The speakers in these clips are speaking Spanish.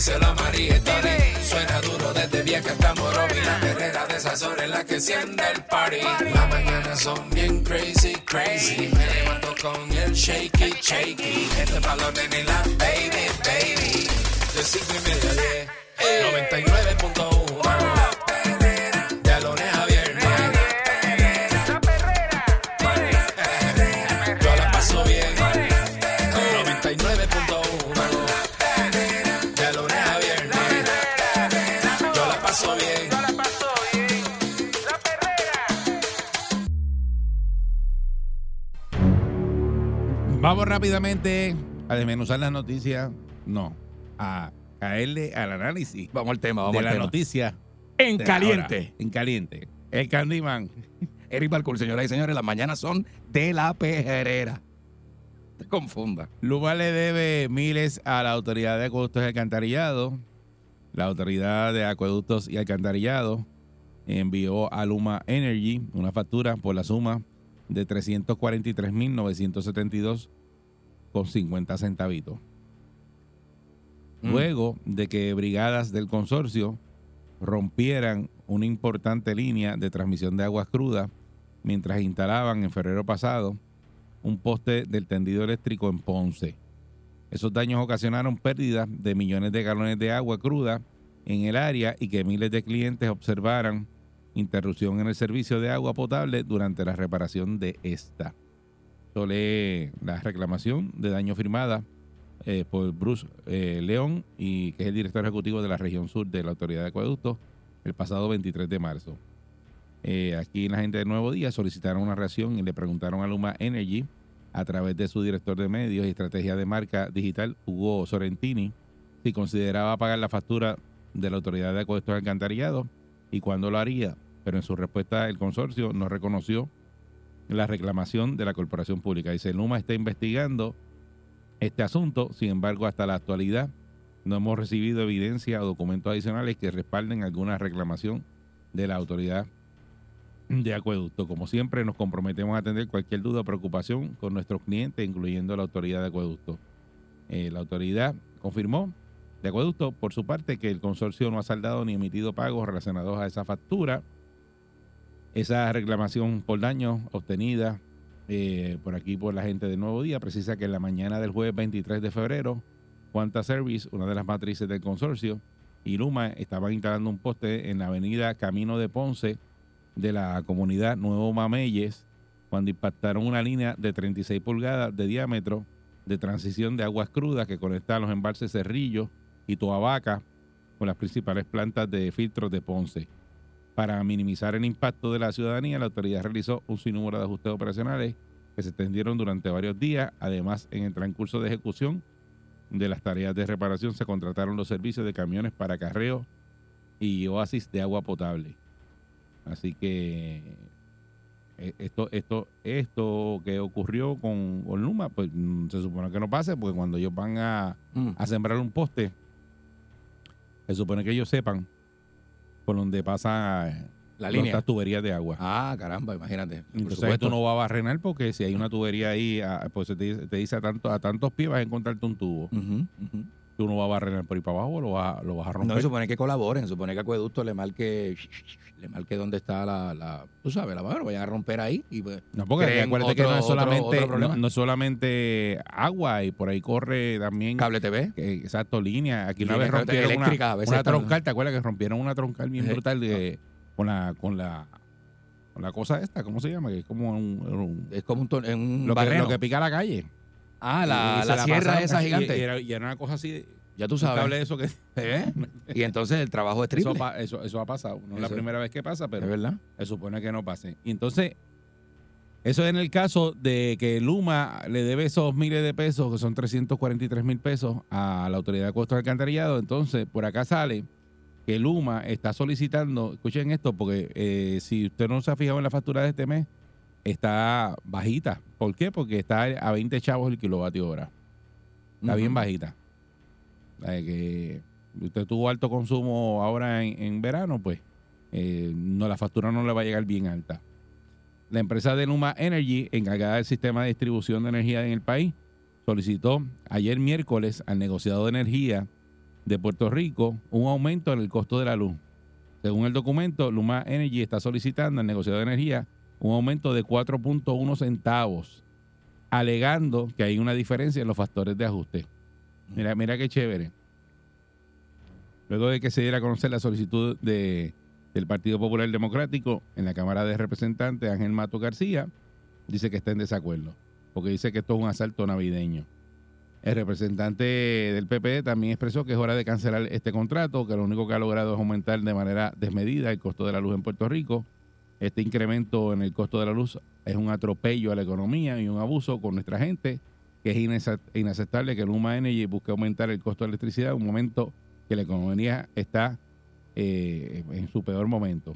díselo a María y Tony. Suena duro desde vieja hasta Morovi. La perrera de esas horas en la que enciende el party. Las mañanas son bien crazy, crazy. Me levanto con el shaky, shaky. Este balón en la baby, baby. De cinco y media diez. 99.1 Vamos rápidamente a desmenuzar las noticias. No, a caerle al análisis Vamos al tema, vamos de al la tema. noticia. En de caliente. ahora. En caliente. El Candyman. Eric Balcour, señoras y señores, las mañanas son de la pejerera. Te confunda. Luma le debe miles a la Autoridad de Acueductos y Alcantarillado. La Autoridad de Acueductos y Alcantarillado envió a Luma Energy una factura por la suma de 343.972 con 50 centavitos. Mm. Luego de que brigadas del consorcio rompieran una importante línea de transmisión de aguas crudas mientras instalaban en febrero pasado un poste del tendido eléctrico en Ponce. Esos daños ocasionaron pérdidas de millones de galones de agua cruda en el área y que miles de clientes observaran interrupción en el servicio de agua potable durante la reparación de esta. Esto la reclamación de daño firmada eh, por Bruce eh, León, y, que es el director ejecutivo de la región sur de la Autoridad de Acueductos, el pasado 23 de marzo. Eh, aquí la gente de Nuevo Día solicitaron una reacción y le preguntaron a Luma Energy a través de su director de medios y estrategia de marca digital, Hugo Sorrentini, si consideraba pagar la factura de la Autoridad de Acueductos y Alcantarillado y cuándo lo haría. Pero en su respuesta el consorcio no reconoció la reclamación de la corporación pública. Dice, Luma está investigando este asunto, sin embargo, hasta la actualidad no hemos recibido evidencia o documentos adicionales que respalden alguna reclamación de la autoridad de acueducto. Como siempre, nos comprometemos a atender cualquier duda o preocupación con nuestros clientes, incluyendo la autoridad de acueducto. Eh, la autoridad confirmó de acueducto, por su parte, que el consorcio no ha saldado ni emitido pagos relacionados a esa factura. Esa reclamación por daños obtenida eh, por aquí por la gente de Nuevo Día precisa que en la mañana del jueves 23 de febrero, Quanta Service, una de las matrices del consorcio, y Luma estaban instalando un poste en la avenida Camino de Ponce de la comunidad Nuevo Mameyes cuando impactaron una línea de 36 pulgadas de diámetro de transición de aguas crudas que conecta los embalses Cerrillo y Toabaca con las principales plantas de filtros de Ponce. Para minimizar el impacto de la ciudadanía, la autoridad realizó un sinnúmero de ajustes operacionales que se extendieron durante varios días. Además, en el transcurso de ejecución de las tareas de reparación se contrataron los servicios de camiones para carreo y oasis de agua potable. Así que eh, esto, esto, esto que ocurrió con, con Luma, pues mm, se supone que no pase, porque cuando ellos van a, Mm. a sembrar un poste, se supone que ellos sepan por donde pasa La las línea. tuberías de agua. Ah, caramba, imagínate. Por Entonces supuesto. tú no vas a barrenar porque si hay una tubería ahí, ah, pues te, dice- te dice a, tanto, a tantos pies vas a encontrarte un tubo. Ujú. Tú no vas a barrenar por ahí para abajo, lo vas, lo vas a No, romper. se supone que colaboren, se supone que Acueducto le marque, le marque dónde está la, la tú sabes, la mano, vayan a romper ahí y pues, No, porque acuérdate que no es solamente, otro no, no es solamente agua y por ahí corre también cable TV. eh, exacto línea. Aquí una vez rompieron una, troncal, ¿te acuerdas que rompieron una troncal bien Sí. brutal de, con la con la con la cosa esta, ¿cómo se llama? Que es como un, un- Es como un, un lo, que, lo que pica la calle. Ah, la, la sierra pasaron esa gigante. Y, era, y era una cosa así, de- ya tú cable sabes. de eso que ¿Eh? Y entonces el trabajo es eso, triple. eso, eso ha pasado. No es la primera vez que pasa, pero ¿Es verdad? se supone que no pase. Y entonces, eso es en el caso de que Luma le debe esos miles de pesos, que son 343 mil pesos, a la Autoridad de Costos Alcantarillado. Entonces, por acá sale que Luma está solicitando, escuchen esto, porque eh, si usted no se ha fijado en la factura de este mes, está bajita. ¿Por qué? Porque está a 20 chavos el kilovatio hora. Está bien bajita. Sea, que usted tuvo alto consumo ahora en, en verano, pues eh, no la factura no le va a llegar bien alta. La empresa de Luma Energy, encargada del sistema de distribución de energía en el país, solicitó ayer miércoles al negociado de energía de Puerto Rico un aumento en el costo de la luz. Según el documento, Luma Energy está solicitando al negociado de energía un aumento de 4.1 centavos, alegando que hay una diferencia en los factores de ajuste. Mira, mira qué chévere. Luego de que se diera a conocer la solicitud de, del Partido Popular Democrático en la Cámara de Representantes, Ángel Mato García, dice que está en desacuerdo, porque dice que esto es un asalto navideño. El representante del PP también expresó que es hora de cancelar este contrato, que lo único que ha logrado es aumentar de manera desmedida el costo de la luz en Puerto Rico. Este incremento en el costo de la luz es un atropello a la economía y un abuso con nuestra gente, que es inaceptable que Luma Energy busque aumentar el costo de electricidad en un momento que la economía está eh, en su peor momento.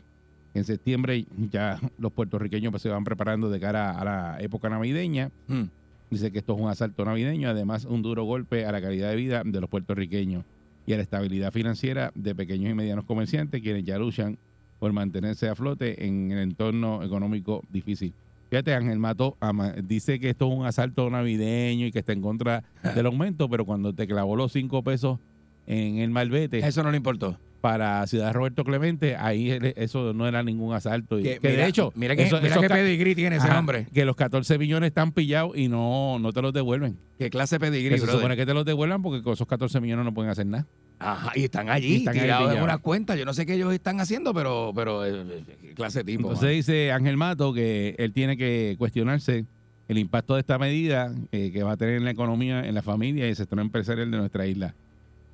En septiembre ya los puertorriqueños pues, se van preparando de cara a la época navideña. Mm. Dice que esto es un asalto navideño, además un duro golpe a la calidad de vida de los puertorriqueños y a la estabilidad financiera de pequeños y medianos comerciantes, quienes ya luchan por mantenerse a flote en el entorno económico difícil. Fíjate, Ángel Mato ama- dice que esto es un asalto navideño y que está en contra del aumento, pero cuando te clavó los cinco pesos en el malvete Eso no le importó. para Ciudad Roberto Clemente, ahí eso no era ningún asalto. Y- Que, que, mira, de hecho, mira que, eso- mira qué pedigrí tiene ese Ajá, hombre. Que los 14 millones están pillados y no, no te los devuelven. Qué clase de pedigrí, Que se supone que te los devuelvan porque con esos 14 millones no pueden hacer nada. Ajá, y están allí, Y están tirados en pillados. una cuenta. Yo no sé qué ellos están haciendo, pero, pero eh, eh, qué clase de tipo. Entonces dice Ángel Mato que él tiene que cuestionarse el impacto de esta medida eh, que va a tener en la economía, en la familia y el sector empresarial de nuestra isla.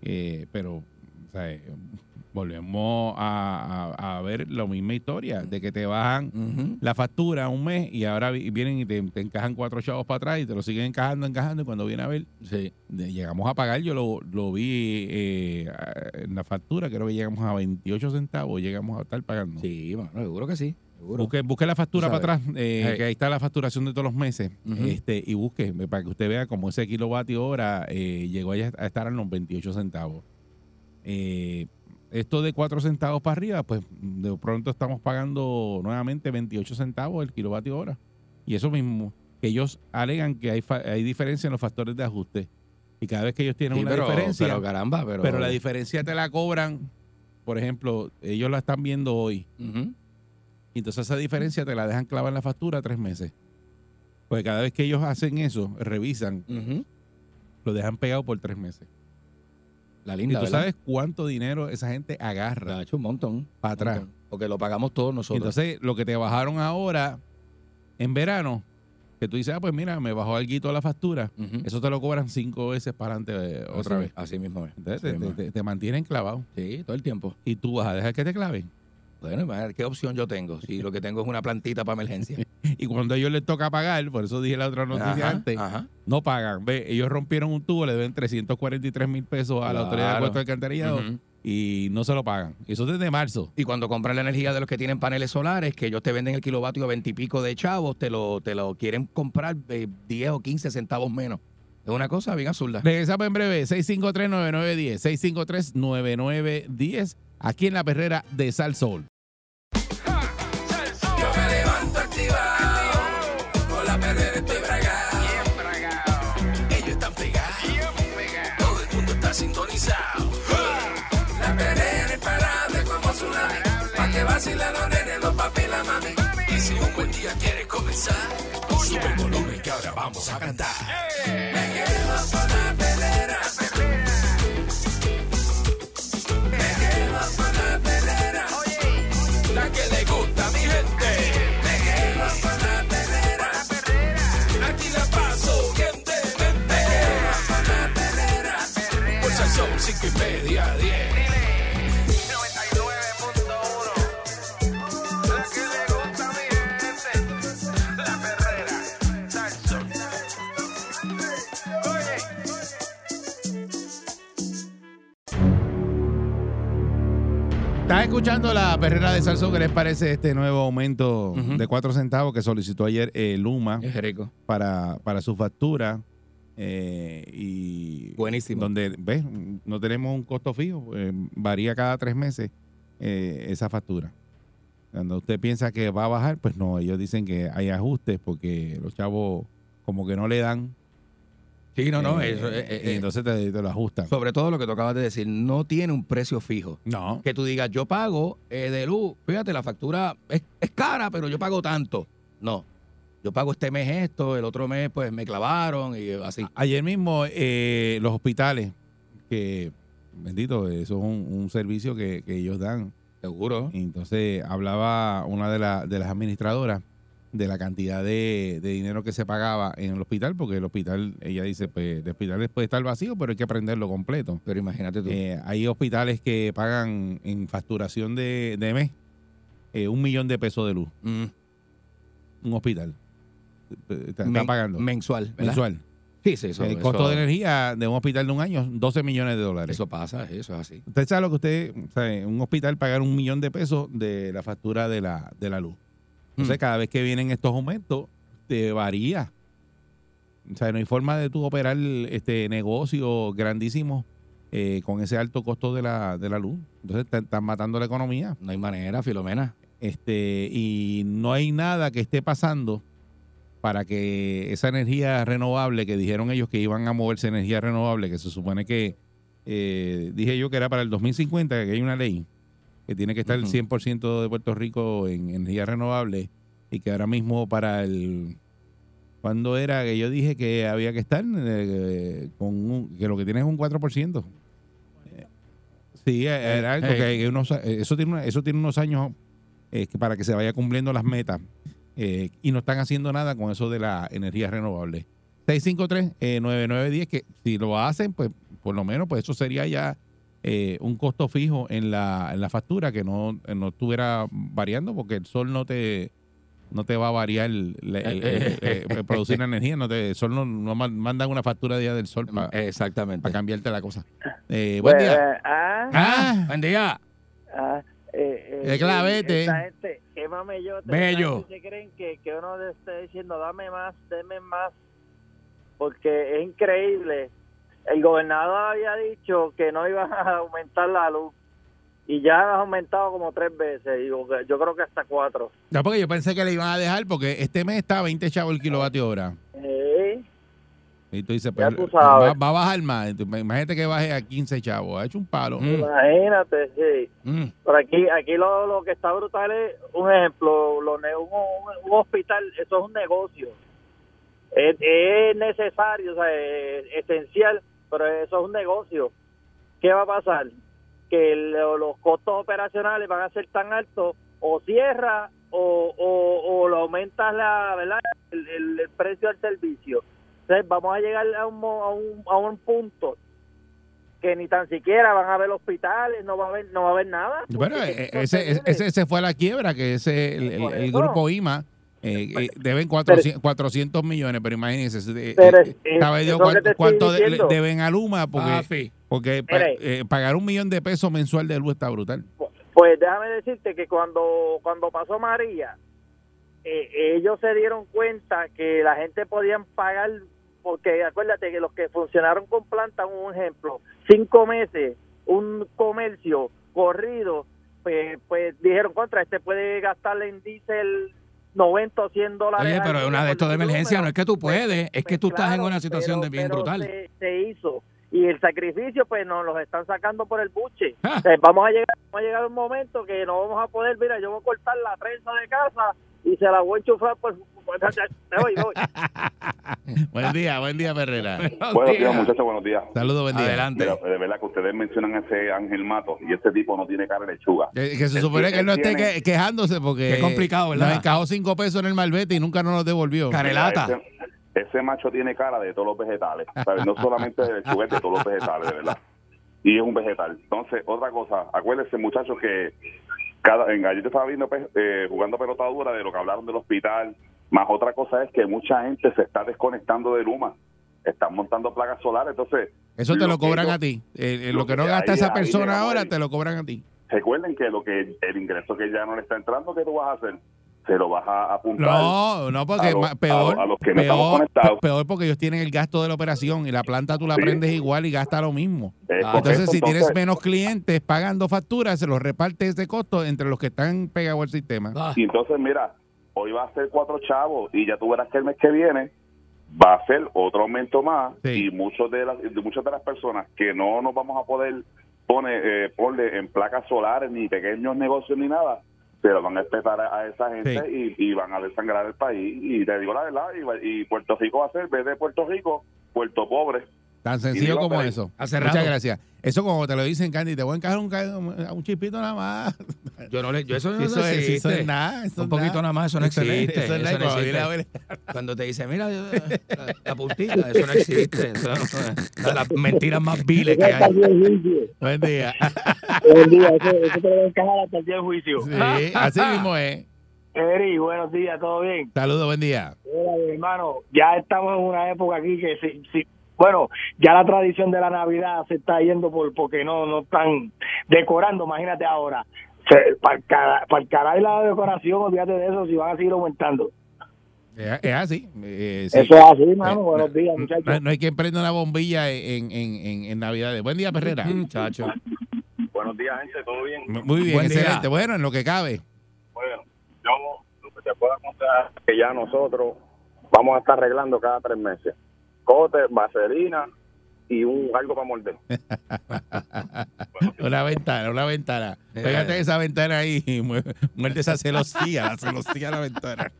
Eh, pero, o sea, eh, volvemos a, a- a ver la misma historia de que te bajan la factura un mes y ahora vi- vienen y te, te encajan cuatro chavos para atrás y te lo siguen encajando, encajando y cuando viene a ver, Sí. llegamos a pagar, yo lo, lo vi eh, en la factura, creo que llegamos a 28 centavos, llegamos a estar pagando. Sí, bueno, seguro que sí. Busque, busque la factura para atrás, eh, Hey. que ahí está la facturación de todos los meses, este y busque eh, para que usted vea cómo ese kilovatio hora eh, llegó a estar en los 28 centavos. Eh, esto de 4 centavos para arriba, pues de pronto estamos pagando nuevamente 28 centavos el kilovatio hora. Y eso mismo, que ellos alegan que hay, hay diferencia en los factores de ajuste. Y cada vez que ellos tienen Sí, una pero, diferencia, pero pero, caramba, pero. la diferencia te la cobran, por ejemplo, ellos la están viendo hoy. Y entonces esa diferencia te la dejan clavar en la factura tres meses. Porque cada vez que ellos hacen eso, revisan, lo dejan pegado por tres meses. La Y linda, tú ¿verdad? sabes cuánto dinero esa gente agarra. Ha hecho un montón. Pa' atrás. Montón. Porque lo pagamos todos Y nosotros. entonces, lo que te bajaron ahora en verano, que tú dices, ah, pues mira, me bajó algo la factura, eso te lo cobran cinco veces para adelante eh, otra Así- vez. Así mismo es. Entonces, Así te, mismo te- es. te- te mantienen clavado. Sí, todo el tiempo. Y tú vas a dejar que te claven. Bueno, ¿qué opción yo tengo? Si lo que tengo es una plantita para emergencia. Y cuando a ellos les toca pagar, por eso dije la otra noticia Ajá, antes, ajá. no pagan. Ve, ellos rompieron un tubo, le deben 343 mil pesos a la autoridad de puesto de alcantarillado y no se lo pagan. Eso desde marzo. Y cuando compran la energía de los que tienen paneles solares, que ellos te venden el kilovatio a 20 y pico de chavos, te lo, te lo quieren comprar eh, 10 o 15 centavos menos. Es una cosa bien absurda. Regresamos en breve, 653-9910, 653-9910, aquí en la perrera de Sal Sol. Vacilan los nenes, los papi la mami. Y si un buen día quieres comenzar, sube el volumen que ahora vamos a cantar. Me quedo con la perrera, me quedo con la perrera. La que le gusta a mi gente. Me quedo con la perrera. Aquí la paso bien de mente. Me quedo con la perrera. Por son cinco y media, diez. Estás escuchando la perrera de Salsón. ¿Qué les parece este nuevo aumento de 4 centavos que solicitó ayer eh, Luma Es rico. para, para su factura? Eh, y Buenísimo. Donde, ¿ves? No tenemos un costo fijo. eh, varía cada tres meses eh, esa factura. Cuando usted piensa que va a bajar, pues no. Ellos dicen que hay ajustes porque los chavos como que no le dan. Sí, no, no. eh, eso, eh, eh, y entonces te, te lo ajustan. sobre todo lo que tú acabas de decir, no tiene un precio fijo. No. Que tú digas, yo pago de luz, fíjate, la factura es, es cara, pero yo pago tanto. No. Yo pago este mes esto, el otro mes pues me clavaron y así. Ayer mismo eh, los hospitales, que bendito, eso es un, un servicio que, que ellos dan. Seguro. Y entonces hablaba una de, la- de las administradoras de la cantidad de, de dinero que se pagaba en el hospital, porque el hospital, ella dice, pues el hospital puede estar vacío, pero hay que prenderlo completo. Pero imagínate tú. Eh, hay hospitales que pagan en facturación de, de mes eh, un millón de pesos de luz. Mm, Un hospital. Eh, Está, men- pagando. Mensual. ¿verdad? mensual. Sí, sí, eso. el eso- costo de energía de un hospital de un año, 12 millones de dólares. Eso pasa, eso es así. Usted sabe lo que usted, sabe, un hospital pagar un millón de pesos de la factura de la, de la luz. Entonces, Mm. cada vez que vienen estos aumentos, te varía. O sea, no hay forma de tú operar este negocio grandísimo eh, con ese alto costo de la, de la luz. Entonces, te- están matando la economía. No hay manera, Filomena. Este, y no hay nada que esté pasando para que esa energía renovable que dijeron ellos que iban a moverse energía renovable, que se supone que eh, dije yo que era para el 2050, que hay una ley que tiene que estar el Ujú. 100% de Puerto Rico en energía renovable y que ahora mismo para el cuando era que yo dije que había que estar eh, con un- que lo que tiene es un 4%. Eh, Sí, era algo Eh. que unos- eh, eso tiene una- eso tiene unos años eh, que para que se vaya cumpliendo las metas eh, y no están haciendo nada con eso de la energía renovable. 653-9910, que si lo hacen, pues por lo menos pues eso sería ya eh, un costo fijo en la, en la factura que no, no estuviera variando porque el sol no te no te va a variar el, el- el- el- el producir energía, no te, el sol no, no man- mandan una factura día del sol para Exactamente. cambiarte la cosa. Eh, buen Pues, día. eh, ah, Ah, buen día. ah, eh, eh, clavete. Esta gente, qué. Bello. creen que, que uno le esté diciendo, dame más, deme más. Porque es increíble. El gobernador había dicho que no iban a aumentar la luz. Y ya han aumentado como tres veces. Y yo, yo creo que hasta cuatro. No, porque yo pensé que le iban a dejar porque este mes está a 20 chavos el kilovatio hora. Y tú dices, pues, va, va a bajar más. Imagínate que baje a 15 chavos. Ha hecho un palo. Mm. Imagínate, sí. Mm, Pero aquí, aquí lo, lo que está brutal es, un ejemplo, lo un- un hospital, eso es un negocio. Es, es necesario, o sea, es esencial, pero eso es un negocio. ¿Qué va a pasar? Que lo- los costos operacionales van a ser tan altos, o cierra o, o, o lo aumentas la, ¿verdad? El, el- el precio del servicio. Entonces vamos a llegar a un, a un, a un punto que ni tan siquiera van a haber hospitales, no va a haber, no va a haber nada. Bueno, eh, es ese, ese, ese fue la quiebra, que ese el, el- el grupo IMA eh, eh, deben 400, 400 millones, pero imagínense, eh, Pero eh, es- es- ¿sabe Dios eso que cuán- te estoy cuánto de- deben a Luma? Porque, Papi. porque pa- eh, pagar un millón de pesos mensual de luz está brutal. Pues déjame decirte que cuando, cuando pasó María, ellos se dieron cuenta que la gente podían pagar, porque acuérdate que los que funcionaron con planta, un ejemplo, cinco meses, un comercio corrido, pues, pues dijeron contra, este puede gastarle en diésel 90 o 100 dólares. Oye, pero es una de por estas de emergencia, no es que tú puedes, es que Pues tú estás en una situación de bien brutal. Se hizo. Y el sacrificio, pues nos los están sacando por el buche. Ah. O sea, vamos a llegar vamos a llegar un momento que no vamos a poder, mira, yo voy a cortar la trenza de casa y se la voy a enchufar por... por- me voy, me voy. buen día, buen día, Ferrera. Buenos días, muchachos, buenos días. Saludos, buen día. Adelante. Mira, de verdad que ustedes mencionan a ese Ángel Mato y ese tipo no tiene cara de lechuga. Que, que se supone que él no esté tiene- quejándose porque Qué complicado, ¿verdad? nos encajó cinco pesos en el malvete y nunca nos los devolvió. Care- Relata. Ese, ese macho tiene cara de todos los vegetales, ¿sabes? no solamente de es de todos los vegetales, de verdad. Y es un vegetal. Entonces, otra cosa, acuérdense, muchachos, que cada en yo estaba viendo pues, eh, jugando pelota dura de lo que hablaron del hospital, más otra cosa es que mucha gente se está desconectando de Luma, están montando placas solares, entonas Eso te lo cobran ellos- a ti. Eh, eh, lo, lo que no gasta es esa persona ahora ahí. te lo cobran a ti. recuerden que lo que el ingreso que ya no le está entrando, ¿qué tú vas a hacer? Se lo vas a apuntar. No, no, porque a los- peor, a- a los que no estamos peor, conectados. pe- peor porque ellos tienen el gasto de la operación y la planta tú la Sí. prendes igual y gasta lo mismo. Ah, Entonces, si tienes entonces, menos clientes pagando facturas, se los reparte ese costo entre los que están pegados al sistema. Ah, Y entonces, mira, hoy va a ser cuatro chavos y ya tú verás que el mes que viene va a ser otro aumento más Sí. y muchos de las de muchas de las personas que no nos vamos a poder poner eh, ponle en placas solares ni pequeños negocios ni nada se lo van a espetar a, esa gente y, y van a desangrar el país. Y te digo la verdad y, y Puerto Rico va a ser en vez de Puerto Rico Puerto Pobre Tan sencillo como eso. Hace Muchas gracias. Eso como te lo dicen, Candy, te voy a encajar un, un chispito nada más. yo no le, yo eso no eso, es, existe. eso es nada. eso Un es poquito nada más, eso no Eso es- existe. eso eso no existe. Cuando te dice, mira, la, la puntita, eso no existe. Eso no- las mentiras más viles que hay. Buen día. Buen día, eso, te lo voy a encajar hasta el día del juicio. Sí, así mismo es. Eri, buenos días, ¿todo bien? Saludos, buen día. Mi hermano, ya estamos en una época aquí que si, si- bueno, ya la tradición de la Navidad se está yendo por porque no no están decorando, imagínate ahora. Para el, cara, para el caray la decoración, olvídate de eso, si van a seguir aumentando. Es, así. eh, sí. Eso es así, hermano. Eh, buenos días, muchachos. no hay quien prenda una bombilla en, en, en, en Navidades. Buen día, Perrera. Muchacho. buenos días gente todo bien Muy bien, Buen día. excelente. Bueno, en lo que cabe. Bueno, yo lo que te puedo contar es que ya nosotros vamos a estar arreglando cada tres meses. Vaselina y un algo para morder. Una ventana, una ventana. Eh. Pégate esa ventana ahí y mu- muerde esa celosía, la celosía de la ventana.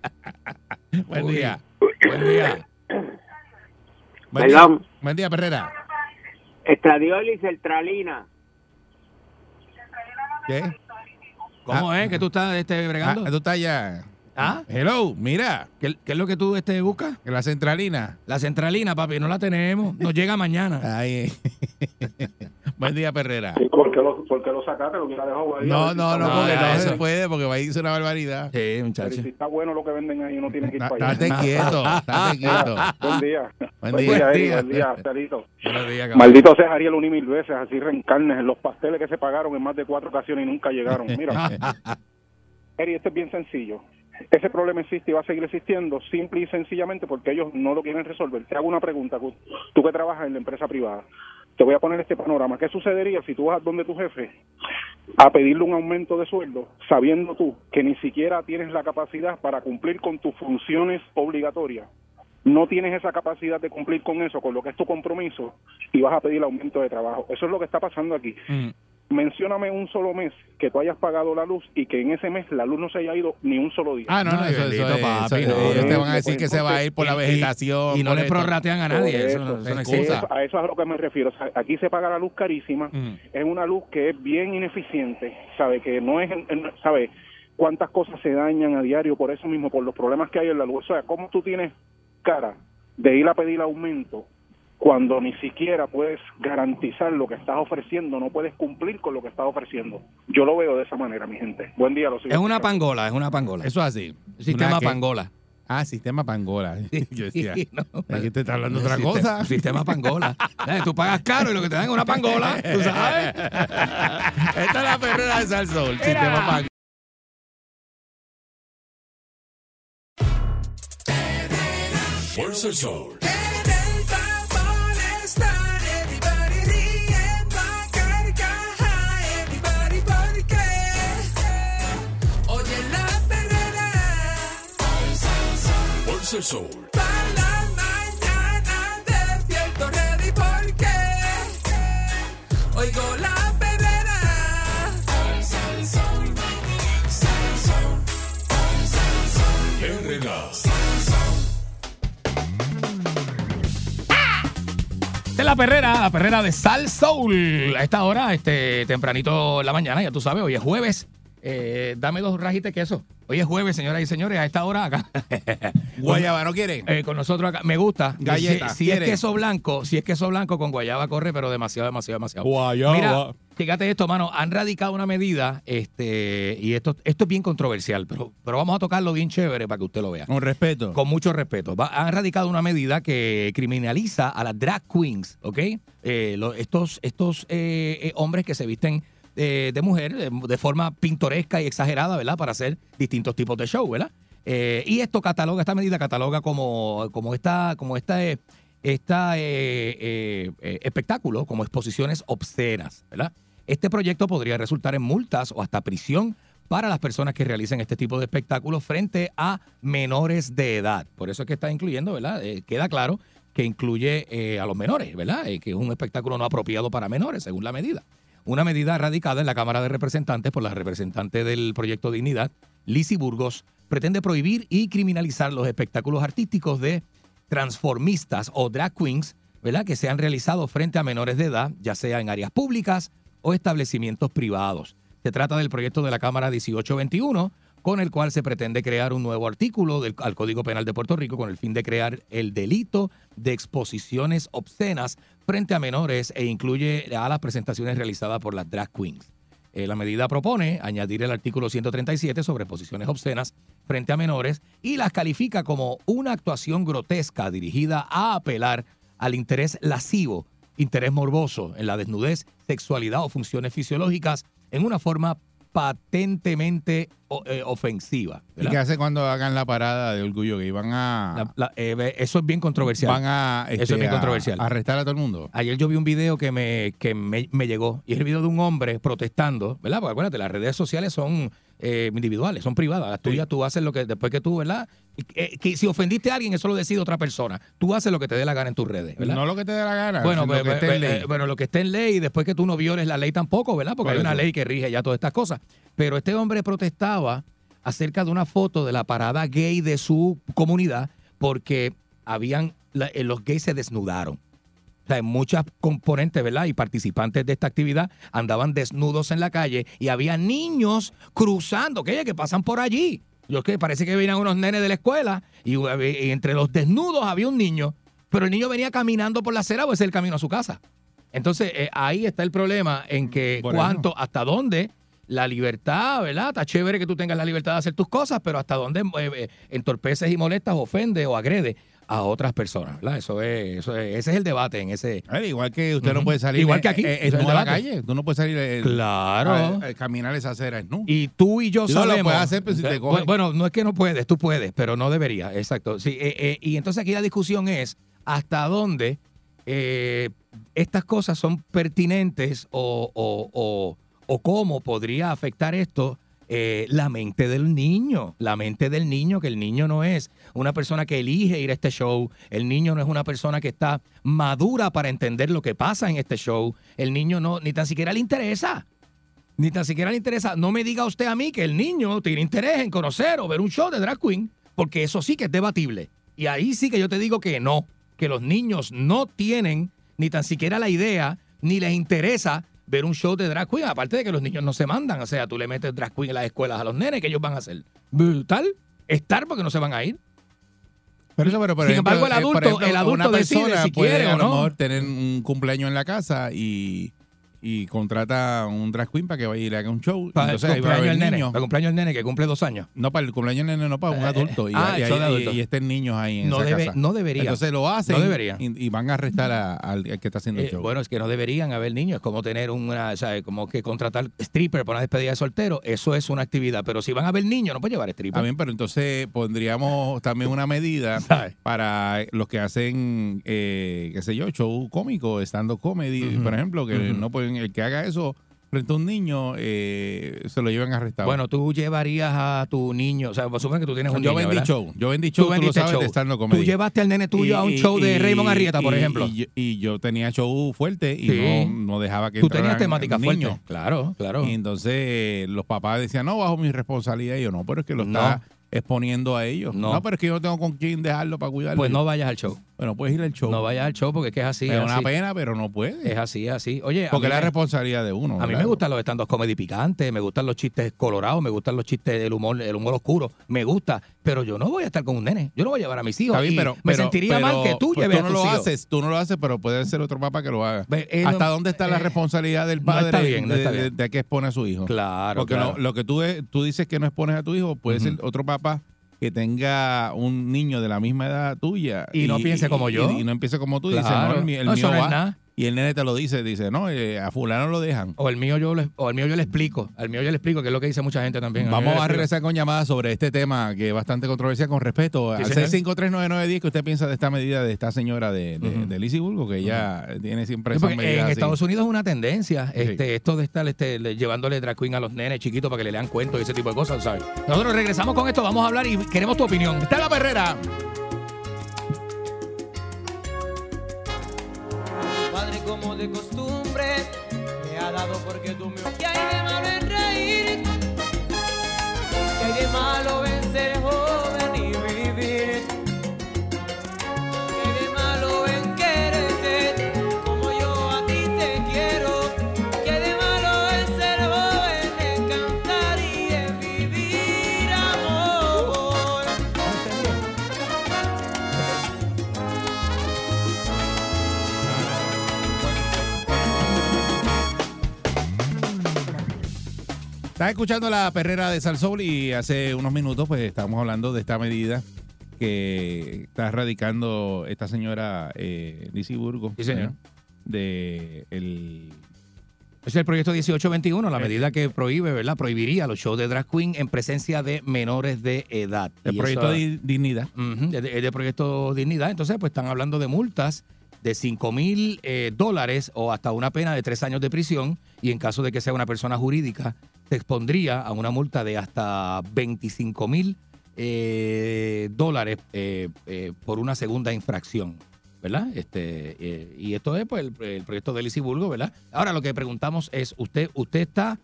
Buen día. Buen día. Buen día, Perdón. buen día, Perrera. Estradiol y Sertralina. ¿Qué? ¿Cómo es que tú estás este, Ah, bregando? tú estás allá. ¿Ah? Hello, mira, ¿Qué, qué es lo que tú este, buscas? la centralina. La centralina, papi, no la tenemos. Nos llega mañana. Ahí. buen día, Perrera. ¿Por qué lo, por qué lo sacaste? Lo hubiera dejado ahí. No, no, no, No, porque no se puede, porque va a irse una barbaridad. Sí, Pero muchacho. si está bueno lo que venden ahí, uno tiene que ir para allá. Estate quieto, estate quieto. Buen día. Buen Buen día. día. Buen día, cabrón. Maldito sea Ariel un y mil veces, así reencarnes en los pasteles que se pagaron en más de cuatro ocasiones y nunca llegaron. Mira, Eri, esto es bien sencillo. Ese problema existe y va a seguir existiendo simple y sencillamente porque ellos no lo quieren resolver. Te hago una pregunta, tú que trabajas en la empresa privada. Te voy a poner este panorama. ¿Qué sucedería si tú vas donde tu jefe a pedirle un aumento de sueldo, sabiendo tú que ni siquiera tienes la capacidad para cumplir con tus funciones obligatorias? No tienes esa capacidad de cumplir con eso, con lo que es tu compromiso, y vas a pedir aumento de trabajo. Eso es lo que está pasando aquí. Mm. Mencióname un solo mes que tú hayas pagado la luz y que en ese mes la luz no se haya ido ni un solo día. Ah, no, no, eso, es- papi, eso- no, ellos no. te van a decir que se va a ir por la y- vegetación. Y no le prorratean a nadie. Eso, no- eso, no es existe. excusa. Eso- a eso es a lo que me refiero. O sea, aquí se paga la luz carísima. Mm. Es una luz que es bien ineficiente. ¿Sabe? Que no es. ¿Sabe? Cuántas cosas se dañan a diario por eso mismo, por los problemas que hay en la luz. O sea, ¿cómo tú tienes cara de ir a pedir aumento cuando ni siquiera puedes garantizar lo que estás ofreciendo? No puedes cumplir con lo que estás ofreciendo. Yo lo veo de esa manera, mi gente. Buen día, lo sigo Es una pangola, es una pangola. Eso es así. Sistema Una que- pangola. Ah, sistema pangola. Yo decía, No. aquí te está hablando Un otra sistema- cosa. Sistema pangola. Tú pagas caro y lo que te dan es una pangola, tú sabes. Esta es la perrera de Salsol, sistema pangola. El Sol. Fuerza el Sol. Oigo la perrera. Herrera. Esta es la perrera, la perrera de Sal Soul. A esta hora, este, tempranito en la mañana, ya tú sabes, hoy es jueves. Eh, dame dos rajitas de queso. Hoy es jueves, señoras y señores, a esta hora acá. Guayaba, ¿no quieren? Eh, con nosotros acá. Me gusta. Galleta, Si, si es ¿quiere? queso blanco, si es queso blanco con guayaba corre, pero demasiado, demasiado, demasiado. Guayaba. Mira, fíjate esto, mano. Han radicado una medida, este, y esto, esto es bien controversial, pero, pero vamos a tocarlo bien chévere para que usted lo vea. Con respeto. Con mucho respeto. Va- han radicado una medida que criminaliza a las drag queens, ¿ok? Eh, lo- estos estos eh, hombres que se visten eh, de mujer de forma pintoresca y exagerada, ¿verdad? Para hacer distintos tipos de show, ¿verdad? Eh, y esto cataloga, esta medida cataloga como, como esta, como esta, eh, esta eh, espectáculo, como exposiciones obscenas, ¿verdad? Este proyecto podría resultar en multas o hasta prisión para las personas que realicen este tipo de espectáculos frente a menores de edad. Por eso es que está incluyendo, ¿verdad? Queda claro que incluye a los menores, ¿verdad? Eh, que es un espectáculo no apropiado para menores, según la medida. Una medida radicada en la Cámara de Representantes por la representante del proyecto Dignidad, Lizzie Burgos, pretende prohibir y criminalizar los espectáculos artísticos de transformistas o drag queens, ¿verdad? Que sean realizados frente a menores de edad, ya sea en áreas públicas o establecimientos privados. Se trata del proyecto de la Cámara 1821, con el cual se pretende crear un nuevo artículo del, al Código Penal de Puerto Rico con el fin de crear el delito de exposiciones obscenas frente a menores e incluye a las presentaciones realizadas por las drag queens. Eh, la medida propone añadir el artículo 137 sobre exposiciones obscenas frente a menores y las califica como una actuación grotesca dirigida a apelar al interés lascivo, interés morboso en la desnudez, sexualidad o funciones fisiológicas en una forma patentemente eh, ofensiva. ¿Y qué hace cuando hagan la parada de orgullo gay? ¿Van a, La- la- eh, eso es bien controversial. van a, Eso este, es bien a- controversial. arrestar a todo el mundo? Ayer yo vi un video que me, que me, me llegó y es el video de un hombre protestando, ¿verdad? Porque acuérdate, las redes sociales son eh, individuales, son privadas. Las tuyas tú haces lo que después que tú, ¿verdad? Eh, que si ofendiste a alguien, eso lo decide otra persona. Tú haces lo que te dé la gana en tus redes, ¿verdad? No lo que te dé la gana. Bueno, pues, lo que esté pues, en ley. eh, bueno, lo que esté en ley y después que tú no violes la ley tampoco, ¿verdad? Porque Por hay una ley que rige ya todas estas cosas. Pero este hombre protestaba acerca de una foto de la parada gay de su comunidad porque habían la- los gays se desnudaron. Sea, muchas componentes, ¿verdad? Y participantes de esta actividad andaban desnudos en la calle y había niños cruzando, que, que pasan por allí. Yo que parece que venían unos nenes de la escuela y, y entre los desnudos había un niño, pero el niño venía caminando por la acera o ese es el camino a su casa. Entonces, eh, ahí está el problema en que Por cuánto, hasta dónde la libertad, ¿verdad? Está chévere que tú tengas la libertad de hacer tus cosas, pero hasta dónde eh, eh, entorpeces y molestas, ofendes o agredes a otras personas, ¿verdad? Eso es, eso es- ese es el debate en ese. Ver, igual que usted no puede salir Igual que aquí, eh, a la calle. Tú no puedes salir eh, Claro. a- a caminar esa acera ¿no? Y tú y yo Tú no lo sabemos. puedes hacer, pero si te Eh, cogen. Bueno, no es que no puedes, tú puedes, pero no deberías, exacto. Sí, eh, eh, y entonces aquí la discusión es hasta dónde eh, estas cosas son pertinentes o, o- o- o cómo podría afectar esto eh, la mente del niño, la mente del niño, que el niño no es una persona que elige ir a este show, el niño no es una persona que está madura para entender lo que pasa en este show, el niño no, ni tan siquiera le interesa. Ni tan siquiera le interesa. No me diga usted a mí que el niño tiene interés en conocer o ver un show de drag queen, porque eso sí que es debatible. Y ahí sí que yo te digo que no, que los niños no tienen ni tan siquiera la idea, ni les interesa ver un show de drag queen. Aparte de que los niños no se mandan. O sea, tú le metes drag queen en las escuelas a los nenes, que ellos van a hacer? Brutal. Estar porque no se van a ir. Pero pero, por Sin ejemplo, embargo, el eh, adulto- el adulto una decide si puede quiere o a lo no. mejor tener un cumpleaños en la casa y, y contrata un drag queen para que vaya y le haga un show. Para Entonces el cumpleaños del nene. niños. Para el cumpleaños del nene que cumple dos años. No, para el cumpleaños del nene, no para un Eh, adulto. Y, ah, y- y- y estén niños ahí en No, esa debe- casa. no debería. Entonces lo hacen No debería. Y, y van a arrestar a- al, que está haciendo el Eh, show. bueno, es que no deberían haber niños, es como tener una, o sea, como que contratar stripper para una despedida de soltero, eso es una actividad, pero si van a haber niños, no pueden llevar stripper. Bien, pero entonces pondríamos también una medida ¿Sabes? para los que hacen, eh, qué sé yo, show cómico, estando comedy, por ejemplo, que no pueden, el que haga eso frente a un niño, eh, se lo llevan arrestado. Bueno, tú llevarías a tu niño, o sea, supone que tú tienes un yo niño, vendí ¿verdad? show, yo vendí Tú show, tú, lo vendiste sabes, show. de stand Tú llevaste al nene tuyo a un Y- show de Raymond Arrieta, por ejemplo. Y, yo- tenía show fuerte y Sí. no, no dejaba que tú tenías temática niños. fuerte. Claro, claro. Y entonces los papás decían, no, bajo mi responsabilidad. Y yo, no, pero es que lo No. está exponiendo a ellos. No. No. pero es que yo no tengo con quién dejarlo para cuidarlo. Pues no vayas al show. Bueno, puedes ir al show. No vayas al show porque es que es así. es es una así. pena, pero no puede. Es así, es así. Oye, Porque es la responsabilidad de uno. A mí me gustan los stand-up comedy picantes, me gustan los chistes colorados, me gustan los chistes del humor, el humor oscuro, me gusta, pero yo no voy a estar con un nene, yo no voy a llevar a mis hijos. Está bien, pero, me pero- sentiría pero, mal que tú pues, lleves tú no a tus lo hijos. haces, tú no lo haces, pero puede ser otro papá que lo haga. Eh, ¿Hasta no- dónde está la eh, responsabilidad del no padre está bien, no de, que expone a su hijo? Claro, Porque claro. Lo, lo que tú, de- tú dices que no expones a tu hijo, puede ser otro papá que tenga un niño de la misma edad tuya Y no piense como yo. y, y no empiece como tú y Claro. no, el, el No, mío va. Y el nene te lo dice, dice, no, eh, a fulano lo dejan. O el mío yo le, o el mío yo le explico. Al mío yo le explico, que es lo que dice mucha gente también. Vamos a regresar con llamadas sobre este tema que es bastante controversial con respecto Sí, al señor. 6539910 que usted piensa de esta medida de esta señora de, de, Lizzie Burgo, que ella tiene siempre Sí, medidas en así. Estados Unidos es una tendencia, este, esto de estar este, le- llevándole drag queen a los nenes chiquitos para que le lean cuentos y ese tipo de cosas, ¿sabes? Nosotros regresamos con esto, vamos a hablar y queremos tu opinión. Está la perrera. Como de costumbre me ha dado porque tú me ¿Qué hay de malo en reír? ¿Qué hay de malo en ser joven Estás escuchando la perrera de Salsoul y hace unos minutos pues estábamos hablando de esta medida que está radicando esta señora eh, Lizzie Burgo. Sí, señor. De el Es el proyecto 1821, la medida que prohíbe, ¿verdad? Prohibiría los shows de drag queen en presencia de menores de edad. el Y proyecto eso- dignidad. De, es de proyecto Dignidad. Entonces, pues están hablando de multas de 5 mil eh, dólares o hasta una pena de tres años de prisión. Y en caso de que sea una persona jurídica, se expondría a una multa de hasta 25 mil eh, dólares eh, eh, por una segunda infracción. ¿Verdad? Este, eh, y esto es pues, el, proyecto de Burgo, ¿verdad? Ahora lo que preguntamos es, ¿usted, usted está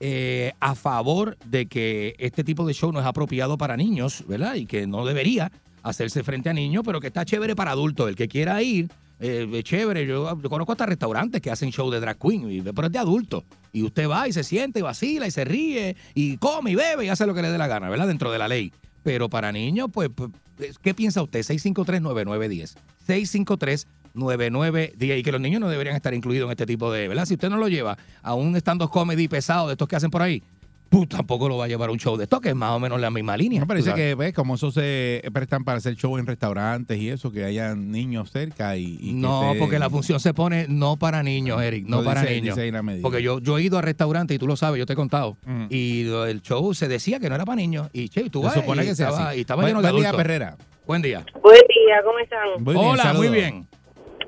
eh, a favor de que este tipo de show no es apropiado para niños, ¿verdad? Y que no debería hacerse frente a niños, pero que está chévere para adultos. El que quiera ir, eh, chévere. Yo, conozco hasta restaurantes que hacen show de drag queen, y- pero es de adultos. Y usted va y se siente y vacila y se ríe y come y bebe y hace lo que le dé la gana, ¿verdad? Dentro de la ley. Pero para niños, pues, pues, ¿qué piensa usted? 653-9910. 653-9910. Y que los niños no deberían estar incluidos en este tipo de, ¿verdad? Si usted no lo lleva a un stand-up comedy pesado de estos que hacen por ahí, pues tampoco lo va a llevar a un show de esto, que es más o menos la misma línea. Me parece que, ves, como eso se prestan para hacer show en restaurantes y eso, que hayan niños cerca y, No, porque la función se pone no para niños, Eric, no, No, para dice- niños. dice. Porque yo, yo he ido a restaurantes y tú lo sabes, yo te he contado. Mm. Y lo- el show se decía que no era para niños. Y che, tú Se vas supone y que sea estaba, así. y estaba Buen- lleno de buen día. Perrera. Buen día. Buen día, ¿cómo están? Muy bien, Hola, muy bien.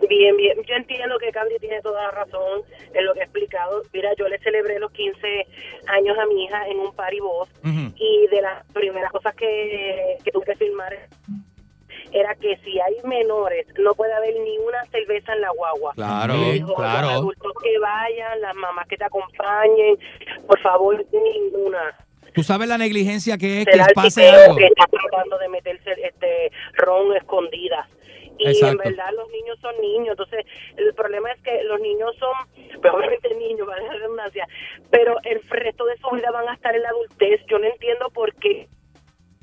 Bien, bien. Yo entiendo que Candy tiene toda la razón en lo que ha explicado. Mira, yo le celebré los 15 años a mi hija en un party Ujú. y de las primeras cosas que, que tuve que filmar era que si hay menores no puede haber ni una cerveza en la guagua. Claro, hijo, Los claro. adultos que vayan, las mamás que te acompañen, por favor, ninguna. Tú sabes la negligencia que es que pase algo. que está tratando de meterse este ron escondidas. Y Exacto. en verdad los niños son niños, entonces el problema es que los niños son, pues obviamente niños, vale la redundancia, pero el resto de su vida van a estar en la adultez. Yo no entiendo por qué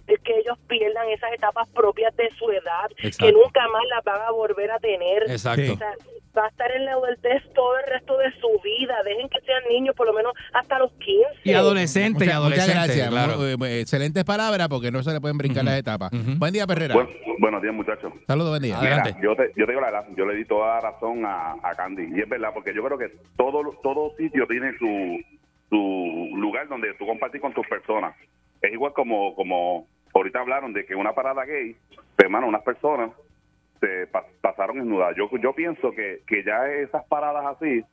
es que ellos pierdan esas etapas propias de su edad, Exacto. que nunca más las van a volver a tener. Exacto. O sea, va a estar en la adultez todo el resto de su vida. Dejen que sean niños por lo menos hasta los 15. Y adolescente, y Muchas, muchas adolescente, gracias. claro. Mu- eh, excelentes palabras porque no se le pueden brincar las etapas. Buen día, Perrera. Buen- buenos días, muchachos. Saludos, buen día. Adelante. Mira, yo te, yo te digo la verdad, yo le di toda la razón a, a Candy. Y es verdad, porque yo creo que todo, todo sitio tiene su, su lugar donde tú compartes con tus personas. Es igual como, como ahorita hablaron de que una parada gay, hermano, unas personas se pa- pasaron desnudas. Yo, yo pienso que, que ya esas paradas así,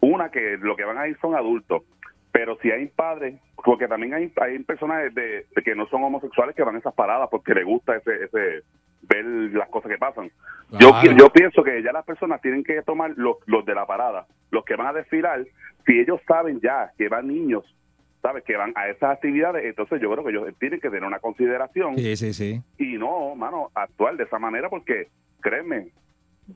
una que lo que van a ir son adultos. Pero si hay padres, porque también hay, hay personas de, de que no son homosexuales que van a esas paradas porque les gusta ese, ese ver las cosas que pasan. Yo, yo pienso que ya las personas tienen que tomar los, los de la parada, los que van a desfilar, si ellos saben ya que van niños, ¿sabes? Que van a esas actividades, entonces yo creo que ellos tienen que tener una consideración Sí, sí, sí. y no, mano, actuar de esa manera porque, créeme,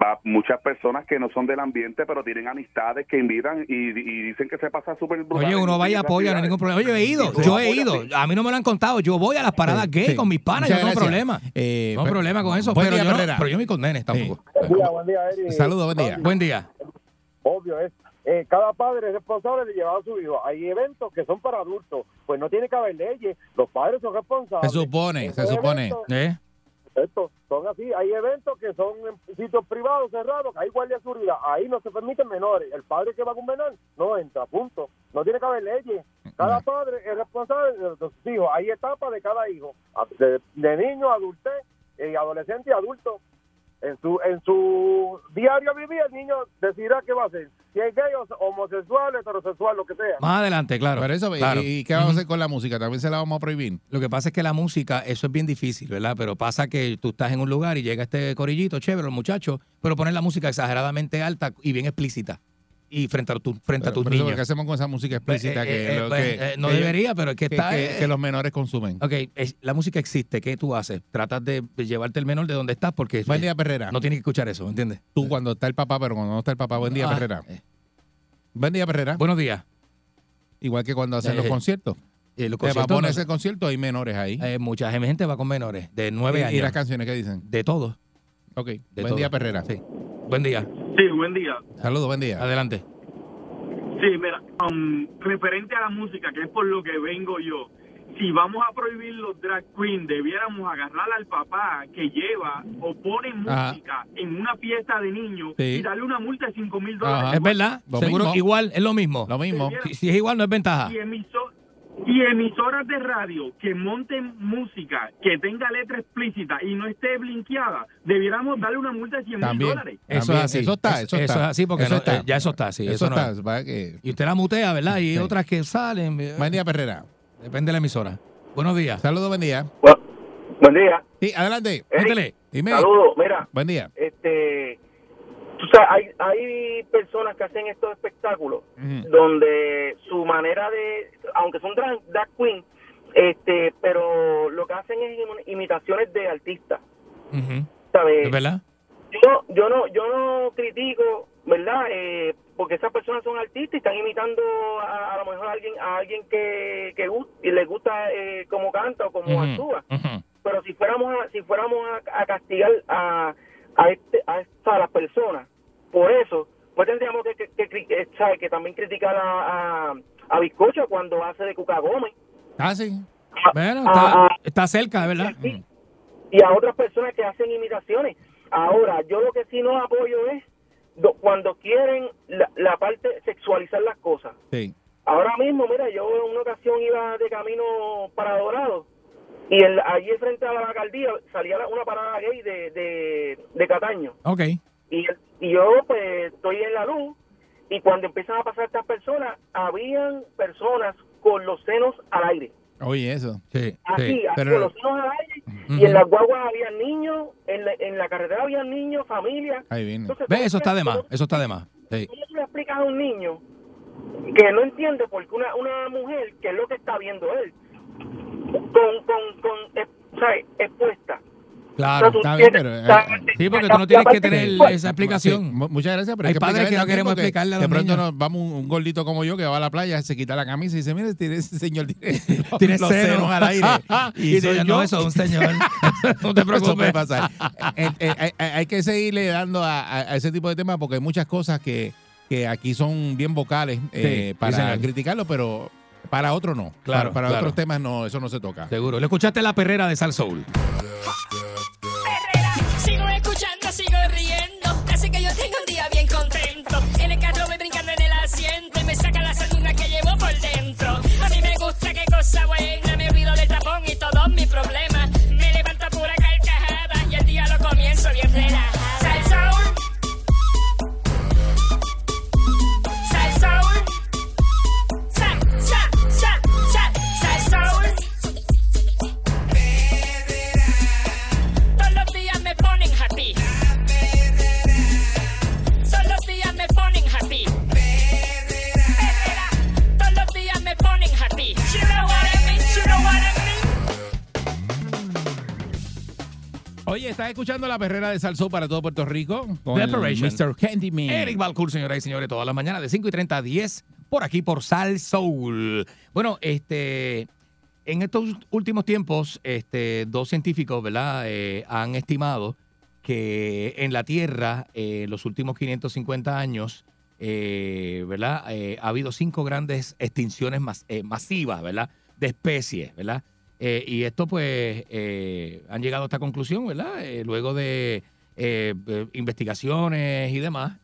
va muchas personas que no son del ambiente, pero tienen amistades que invitan y, y dicen que se pasa súper brutal Oye, uno vaya y apoya, no hay ningún problema. Oye, yo he ido, yo he apoyas, ido. sí. A mí no me lo han contado. Yo voy a las paradas gay Sí. con mis panas, yo no tengo problema. Eh, No hay per- problema con eso, Buen pero día, yo, no, pero yo ni con nenes tampoco. Buen día, buen día. Saludos, buen día. Buen día. Obvio es. Eh, cada padre es responsable de llevar a su hijo. Hay eventos que son para adultos, pues no tiene que haber leyes. Los padres son responsables. Se supone, se supone. eventos ¿Eh? Esto, son así, hay eventos que son en sitios privados cerrados, que hay guardia de seguridad, ahí no se permiten menores, el padre que va con menor no entra, punto, no tiene que haber leyes, cada padre es responsable de sus hijos, hay etapas de cada hijo, de, de niño, adultez, eh, adolescente y adulto, en su en su diario vivir el niño decidirá qué va a hacer, si es gay o homosexual, heterosexual, lo que sea. Más adelante, claro. Pero eso, ¿y- claro. ¿y qué vamos a hacer con la música? ¿También se la vamos a prohibir? Lo que pasa es que la música, eso es bien difícil, ¿verdad? Pero pasa que tú estás en un lugar y llega este corillito, chévere, los muchachos, pero ponen la música exageradamente alta y bien explícita. Y frente a, tu, frente a tus pero niños. ¿Qué hacemos con esa música explícita Eh, que, eh, lo- pues, que- eh, no que- debería, pero es que está, que- que los menores consumen? Ok, es- la música existe. ¿Qué tú haces? Tratas de llevarte el menor de donde estás porque Buen día, Perrera. no tiene que escuchar eso, ¿entiendes? Tú cuando está el papá, pero cuando no está el papá, buen día, Ah, Perrera. Buen día, Perrera. Buenos días. Igual que cuando hacen los conciertos. Eh, los va a poner no- ese concierto, hay menores ahí. mucha gente va con menores de nueve ¿Y, años. y las canciones qué dicen? de todo. Ok. De buen todo. día, Perrera. Sí. Buen día. Sí, buen día. Saludos, buen día. Adelante. Sí, mira, um, referente a la música, que es por lo que vengo yo, si vamos a prohibir los drag queens, debiéramos agarrar al papá que lleva o pone Ajá. música en una fiesta de niños Sí. y darle una multa de 5 mil dólares. Es verdad. Lo Seguro, mismo. igual, es lo mismo. Lo mismo. Si, si es igual, no es ventaja. Y, emiso- y emisoras de radio que monten música que tenga letra explícita y no esté blinqueada, debiéramos darle una multa de 100 mil dólares. Eso es así. Eso está, eso está. es así porque Eso no- está. eh, ya eso está, sí. Eso, Eso, no está. es. va que- Y usted la mutea, ¿verdad? Y Sí. otras que salen. eh, Buen día, Perrera. Depende de la emisora. Buenos días. Saludos, buen día. Buen día. Sí, adelante. Métele. Dime. Saludos. Mira, Buen día. este, tú sabes, hay, hay personas que hacen estos espectáculos donde su manera de, aunque son drag, drag queen, este, pero lo que hacen es im- imitaciones de artistas. ¿sabes? ¿Es verdad? Yo, yo no, yo no critico, ¿verdad? Eh, porque esas personas son artistas y están imitando a, a lo mejor a alguien, a alguien que, que gu- y les gusta eh, cómo canta o cómo actúa. pero si fuéramos a, si fuéramos a, a castigar a a, este, a, a las personas por eso pues tendríamos que que, que, cri- que, también criticar a, a, a Bizcocho cuando hace de Cuca Gómez Ah, sí. Bueno, a- está, a- está cerca, ¿verdad? sí, y a otras personas que hacen imitaciones ahora yo lo que sí no apoyo es do- cuando quieren la, la parte sexualizar las cosas Sí. Ahora mismo, mira, yo en una ocasión iba de camino para Dorado y el, allí frente a la alcaldía salía una parada gay de, de, de Cataño. Ok. Y, y yo pues estoy en la luz y cuando empiezan a pasar estas personas, habían personas con los senos al aire. Oye, eso. Sí. Así, sí. así, pero- con los senos al aire. Y en las guaguas había niños, en la, en la carretera había niños, familia. Ahí viene. Entonces, Ve, ¿cómo eso está de más. Eso está de más. Sí. ¿Cómo tú le explicas a un niño que no entiende por qué una, una mujer, que es lo que está viendo él, con, con, con eh, ¿sabes? expuesta? Claro. Está bien, pero... eh, Sí, porque tú no tienes que tener esa explicación. Sí, muchas gracias, pero Hay hay que padres que no queremos explicarle a De los pronto niños. nos vamos un, un gordito como yo que va a la playa, se quita la camisa y dice, mire, tiene ese señor tiene, los- Tiene los senos. senos al aire. Y soy dice, yo. no, eso es un señor. no te Eso puede preocupes. pasar. Eh, eh, hay, hay que seguirle dando a, ese tipo de temas porque hay muchas cosas que, que aquí son bien vocales eh, Sí, para criticarlo, pero para otro no. Claro, Para, para claro. otros temas no, eso no se toca. Seguro. ¿Le escuchaste la perrera de Sal Soul? Escuchando la perrera de Salsó para todo Puerto Rico con el. Mr. Candyman. Eric Balcour, señoras y señores, todas las mañanas de 5 y 30 a 10 por aquí por Sal Soul. Bueno, este, en estos últimos tiempos, este, dos científicos, ¿verdad? Eh, han estimado que en la Tierra, eh, los últimos 550 años, eh, ¿verdad? Eh, ha habido cinco grandes extinciones mas- masivas, ¿verdad? De especies, ¿verdad? Eh, y esto, pues, eh, han llegado a esta conclusión, ¿verdad? Eh, luego de investigaciones y demás.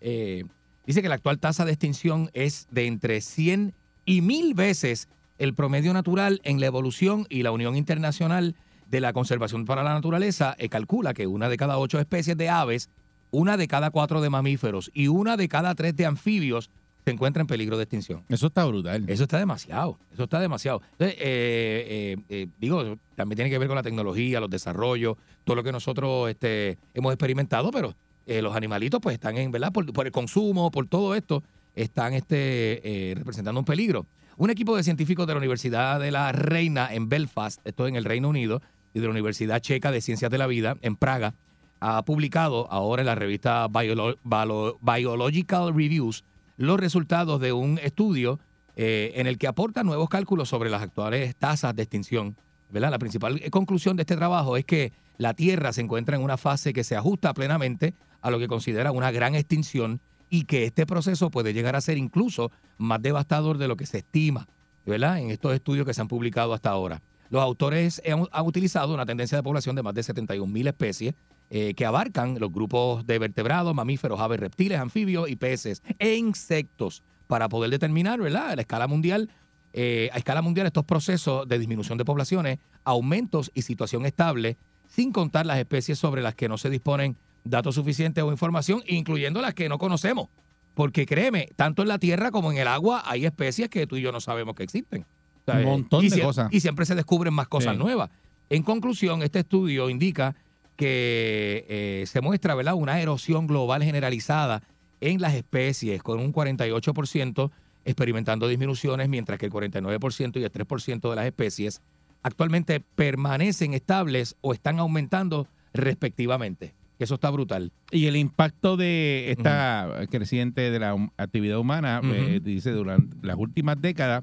dice que la actual tasa de extinción es de entre 100 y 1000 veces el promedio natural en la evolución y la Unión Internacional de la Conservación para la Naturaleza calcula que una de cada ocho especies de aves, una de cada cuatro de mamíferos y una de cada tres de anfibios se encuentra en peligro de extinción. Eso está brutal. Eso está demasiado. Eso está demasiado. Entonces, eh, eh, eh, digo, también tiene que ver con la tecnología, los desarrollos, todo lo que nosotros este, hemos experimentado, pero eh, los animalitos pues están en, ¿verdad? Por, por el consumo, por todo esto, están este, representando un peligro. Un equipo de científicos de la Universidad de la Reina en Belfast, esto en el Reino Unido, y de la Universidad Checa de Ciencias de la Vida en Praga, ha publicado ahora en la revista Biolo- Biolo- Biological Reviews los resultados de un estudio eh, en el que aporta nuevos cálculos sobre las actuales tasas de extinción. La principal eh, conclusión de este trabajo es que la Tierra se encuentra en una fase que se ajusta plenamente a lo que considera una gran extinción y que este proceso puede llegar a ser incluso más devastador de lo que se estima. En estos estudios que se han publicado hasta ahora. Los autores han, han utilizado una tendencia de población de más de 71 mil especies eh, que abarcan los grupos de vertebrados, mamíferos, aves, reptiles, anfibios y peces e insectos para poder determinar, ¿verdad? A la escala mundial, eh, a escala mundial estos procesos de disminución de poblaciones, aumentos y situación estable, sin contar las especies sobre las que no se disponen datos suficientes o información, incluyendo las que no conocemos. Porque créeme, tanto en la tierra como en el agua hay especies que tú y yo no sabemos que existen. Un montón y de cosas. Y siempre se descubren más cosas Sí. nuevas. En conclusión, este estudio indica que eh, se muestra ¿verdad? una erosión global generalizada en las especies, con un 48% experimentando disminuciones, mientras que el 49% y el 3% de las especies actualmente permanecen estables o están aumentando respectivamente. Eso está brutal. Y el impacto de esta creciente de la actividad humana, eh, dice, durante las últimas décadas,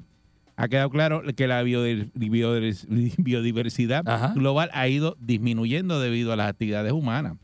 ha quedado claro que la biodi- biodi- biodiversidad global ha ido disminuyendo debido a las actividades humanas,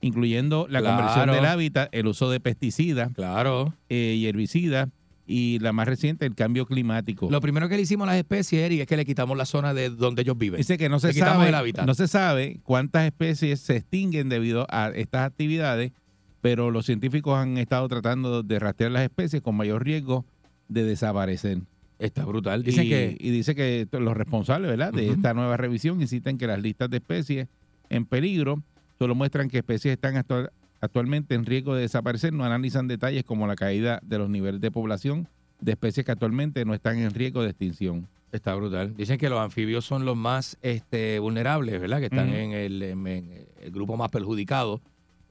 incluyendo la Claro. conversión del hábitat, el uso de pesticidas claro. eh, y herbicidas, y la más reciente, el cambio climático. Lo primero que le hicimos a las especies, Eric, es que le quitamos la zona de donde ellos viven. Dice que no se Le sabe, el hábitat. no se sabe cuántas especies se extinguen debido a estas actividades, pero los científicos han estado tratando de rastrear las especies con mayor riesgo de desaparecer. Está brutal. Dicen y, que- y dice que los responsables ¿verdad? de esta nueva revisión insisten que las listas de especies en peligro solo muestran que especies están actual- actualmente en riesgo de desaparecer, no analizan detalles como la caída de los niveles de población de especies que actualmente no están en riesgo de extinción. Está brutal. Dicen que los anfibios son los más este, vulnerables, ¿verdad? Que están el, en el grupo más perjudicado.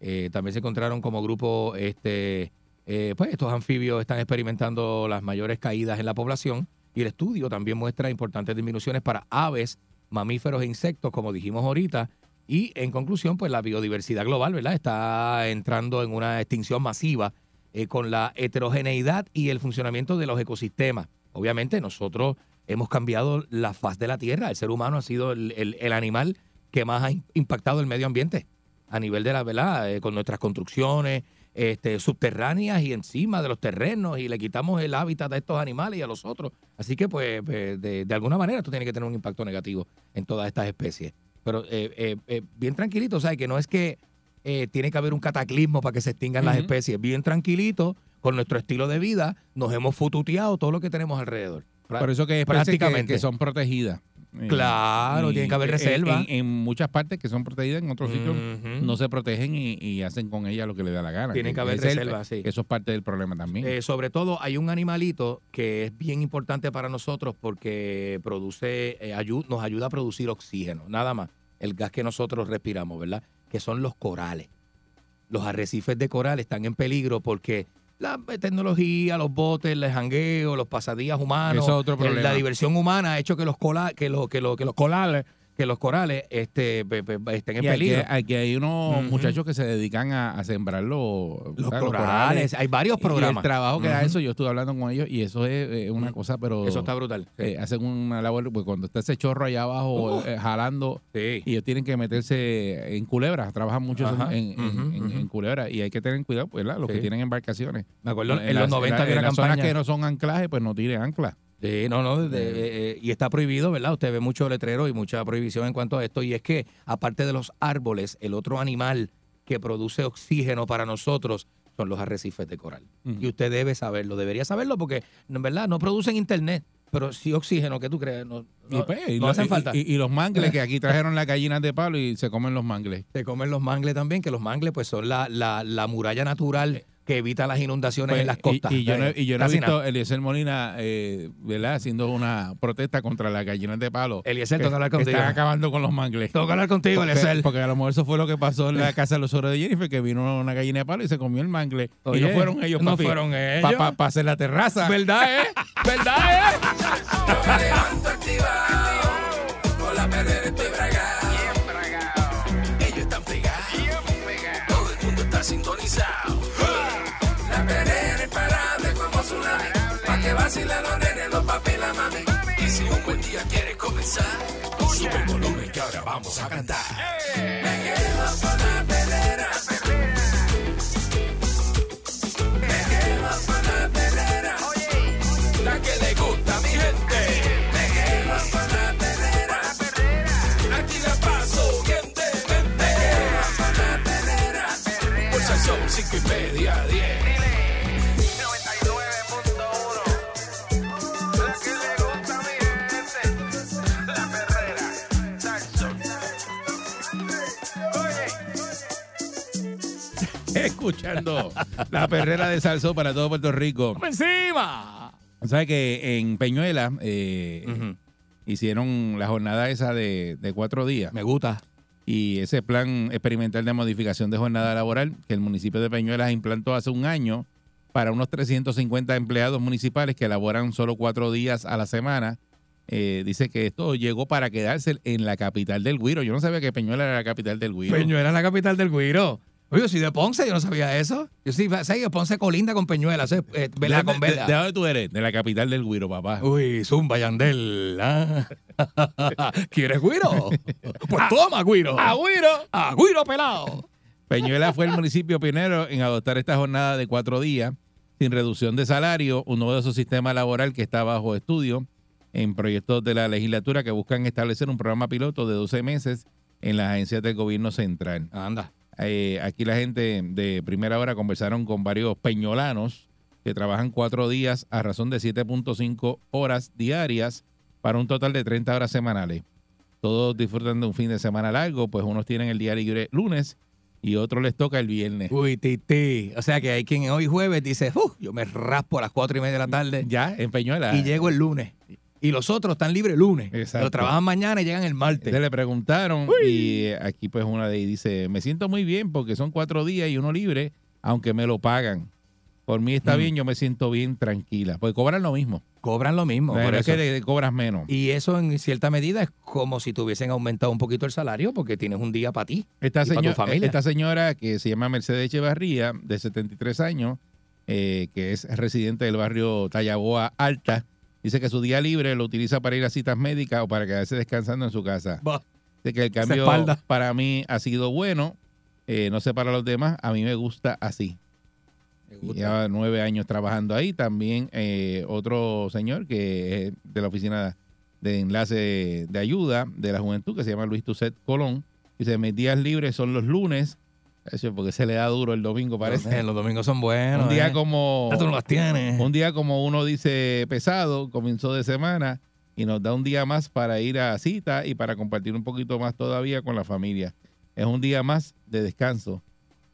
Eh, también se encontraron como grupo, este, eh, pues estos anfibios están experimentando las mayores caídas en la población y el estudio también muestra importantes disminuciones para aves, mamíferos e insectos, como dijimos ahorita. Y en conclusión, pues la biodiversidad global, ¿verdad? Está entrando en una extinción masiva eh, con la heterogeneidad y el funcionamiento de los ecosistemas. Obviamente nosotros hemos cambiado la faz de la Tierra. El ser humano ha sido el, el- el animal que más ha impactado el medio ambiente a nivel de la verdad, eh, con nuestras construcciones este, subterráneas y encima de los terrenos y le quitamos el hábitat a estos animales y a los otros. Así que, pues, pues, de, de alguna manera esto tiene que tener un impacto negativo en todas estas especies. Pero eh, eh, eh, bien tranquilito, ¿sabes? Que no es que eh, tiene que haber un cataclismo para que se extingan las especies. Bien tranquilito, con nuestro estilo de vida, nos hemos fututeado todo lo que tenemos alrededor. Por eso que hay especies que, prácticamente. que son protegidas. Eh, Claro, tiene que haber reserva. En, en muchas partes que son protegidas, en otros sitios no se protegen y, y hacen con ellas lo que les da la gana. Tiene que haber es el- reserva, sí. Eso es parte del problema también. Eh, sobre todo hay un animalito que es bien importante para nosotros porque produce, eh, nos ayuda a producir oxígeno, nada más, el gas que nosotros respiramos, ¿verdad? Que son los corales. Los arrecifes de coral están en peligro porque la eh, tecnología, los botes, el jangueo, los pasadías humanos, Eso es otro el- problema. la diversión humana ha hecho que los cola, que los que los que los corales, que los corales este, pe- pe- estén en y peligro. aquí hay unos muchachos que se dedican a, a sembrar los, corales, hay varios Y programas. el trabajo que da eso, yo estuve hablando con ellos y eso es eh, una cosa, pero. Eso está brutal. sí. eh, hacen una labor, pues cuando está ese chorro allá abajo eh, jalando Sí. y ellos tienen que meterse en culebras, trabajan mucho en, en, en- en culebras y hay que tener cuidado, pues, ¿verdad? Los Sí. que tienen embarcaciones. Me acuerdo en, las- los 90 había en una las zonas campaña. que no son anclajes, pues no tiren ancla. Sí, no, no, de- eh, eh, y está prohibido, ¿verdad? Usted ve mucho letrero y mucha prohibición en cuanto a esto. Y es que, aparte de los árboles, el otro animal que produce oxígeno para nosotros son los arrecifes de coral. Y usted debe saberlo, debería saberlo porque, en verdad, no producen internet, pero sí oxígeno, ¿qué tú crees? No, Y, pues, no hacen falta. y- y los mangles, que aquí trajeron las gallinas de palo y se comen los mangles. Se comen los mangles también, que los mangles pues son la, la, la muralla natural que evita las inundaciones Pues, en las costas. Y, yo no, y yo no he visto nada. a Eliezer Molina, eh, ¿verdad? Haciendo una protesta contra las gallinas de palo. Eliezer, que hablar que contigo. Están acabando con los mangles. Que hablar contigo, porque, Eliezer. porque a lo mejor eso fue lo que pasó en la casa de los oros de Jennifer, que vino una gallina de palo y se comió el mangle. y no fueron ellos, no papi, fueron ellos. Para hacer la terraza. ¿Verdad, eh? ¿Verdad, eh? Yo me levanto activado, con la perrera estoy bragado. Ellos están pegados, todo el mundo está sintonizado. Vacilen los nenes, los papi y la mami. Y si un buen día quieres comenzar, sube el volumen que ahora vamos a cantar. Me quedo con la perrera. Escuchando la perrera de Salsó para todo Puerto Rico. encima! ¿Sabes que en Peñuela eh, hicieron la jornada esa de, de cuatro días? Me gusta. Y ese plan experimental de modificación de jornada laboral que el municipio de Peñuelas implantó hace un año para unos 350 empleados municipales que laboran solo cuatro días a la semana. eh, dice que esto llegó para quedarse en la capital del Guiro. Yo no sabía que Peñuela era la capital del Guiro. Peñuela es la capital del Guiro. Oye, yo soy de Ponce, yo no sabía eso. Yo sí, sé que Ponce colinda con Peñuela, sé, eh, vela ¿De, con de- vela. de dónde tú eres? De la capital del Guiro, papá. Uy, Zumba Yandel. ah. ¿Quieres Guiro? Pues toma, Guiro. ¡A Guiro! ¡A Guiro pelado! Peñuela fue el municipio pionero en adoptar esta jornada de cuatro días sin reducción de salario, un novedoso sistema laboral que está bajo estudio en proyectos de la legislatura que buscan establecer un programa piloto de 12 meses en las agencias del gobierno central. Anda. Eh, aquí la gente de primera hora conversaron con varios peñolanos que trabajan cuatro días a razón de 7.5 horas diarias para un total de 30 horas semanales. Todos disfrutan de un fin de semana largo, pues unos tienen el día libre lunes y otros les toca el viernes. Uy, titi. O sea que hay quien hoy jueves dice, "Uh, yo me raspo a las cuatro y media de la tarde. Ya, en Peñuela. Y llego el lunes. Y los otros están libres el lunes. Exacto. Pero trabajan mañana y llegan el martes. Le preguntaron y aquí pues una de ellas dice, me siento muy bien porque son cuatro días y uno libre, aunque me lo pagan. Por mí está Mm. bien, yo me siento bien tranquila. Porque cobran lo mismo. Cobran lo mismo. Por es que cobras menos. Y eso en cierta medida es como si te hubiesen aumentado un poquito el salario porque tienes un día para ti. Esta, y para tu señora, familia. esta señora que se llama Mercedes Echevarría, de 73 años, eh, que es residente del barrio Tallaboa Alta, dice que su día libre lo utiliza para ir a citas médicas o para quedarse descansando en su casa. Bah. Dice que el cambio para mí ha sido bueno, eh, no sé para los demás, a mí me gusta así. Lleva nueve años trabajando ahí. También eh, otro señor que es de la oficina de enlace de ayuda de la juventud, que se llama Luis Tucet Colón. Dice, mis días libres son los lunes. Eso porque se le da duro el domingo, parece. Los domingos son buenos. un día eh. como tú no las tienes. un día como uno dice pesado, comienzo de semana y nos da un día más para ir a cita y para compartir un poquito más todavía con la familia. Es un día más de descanso.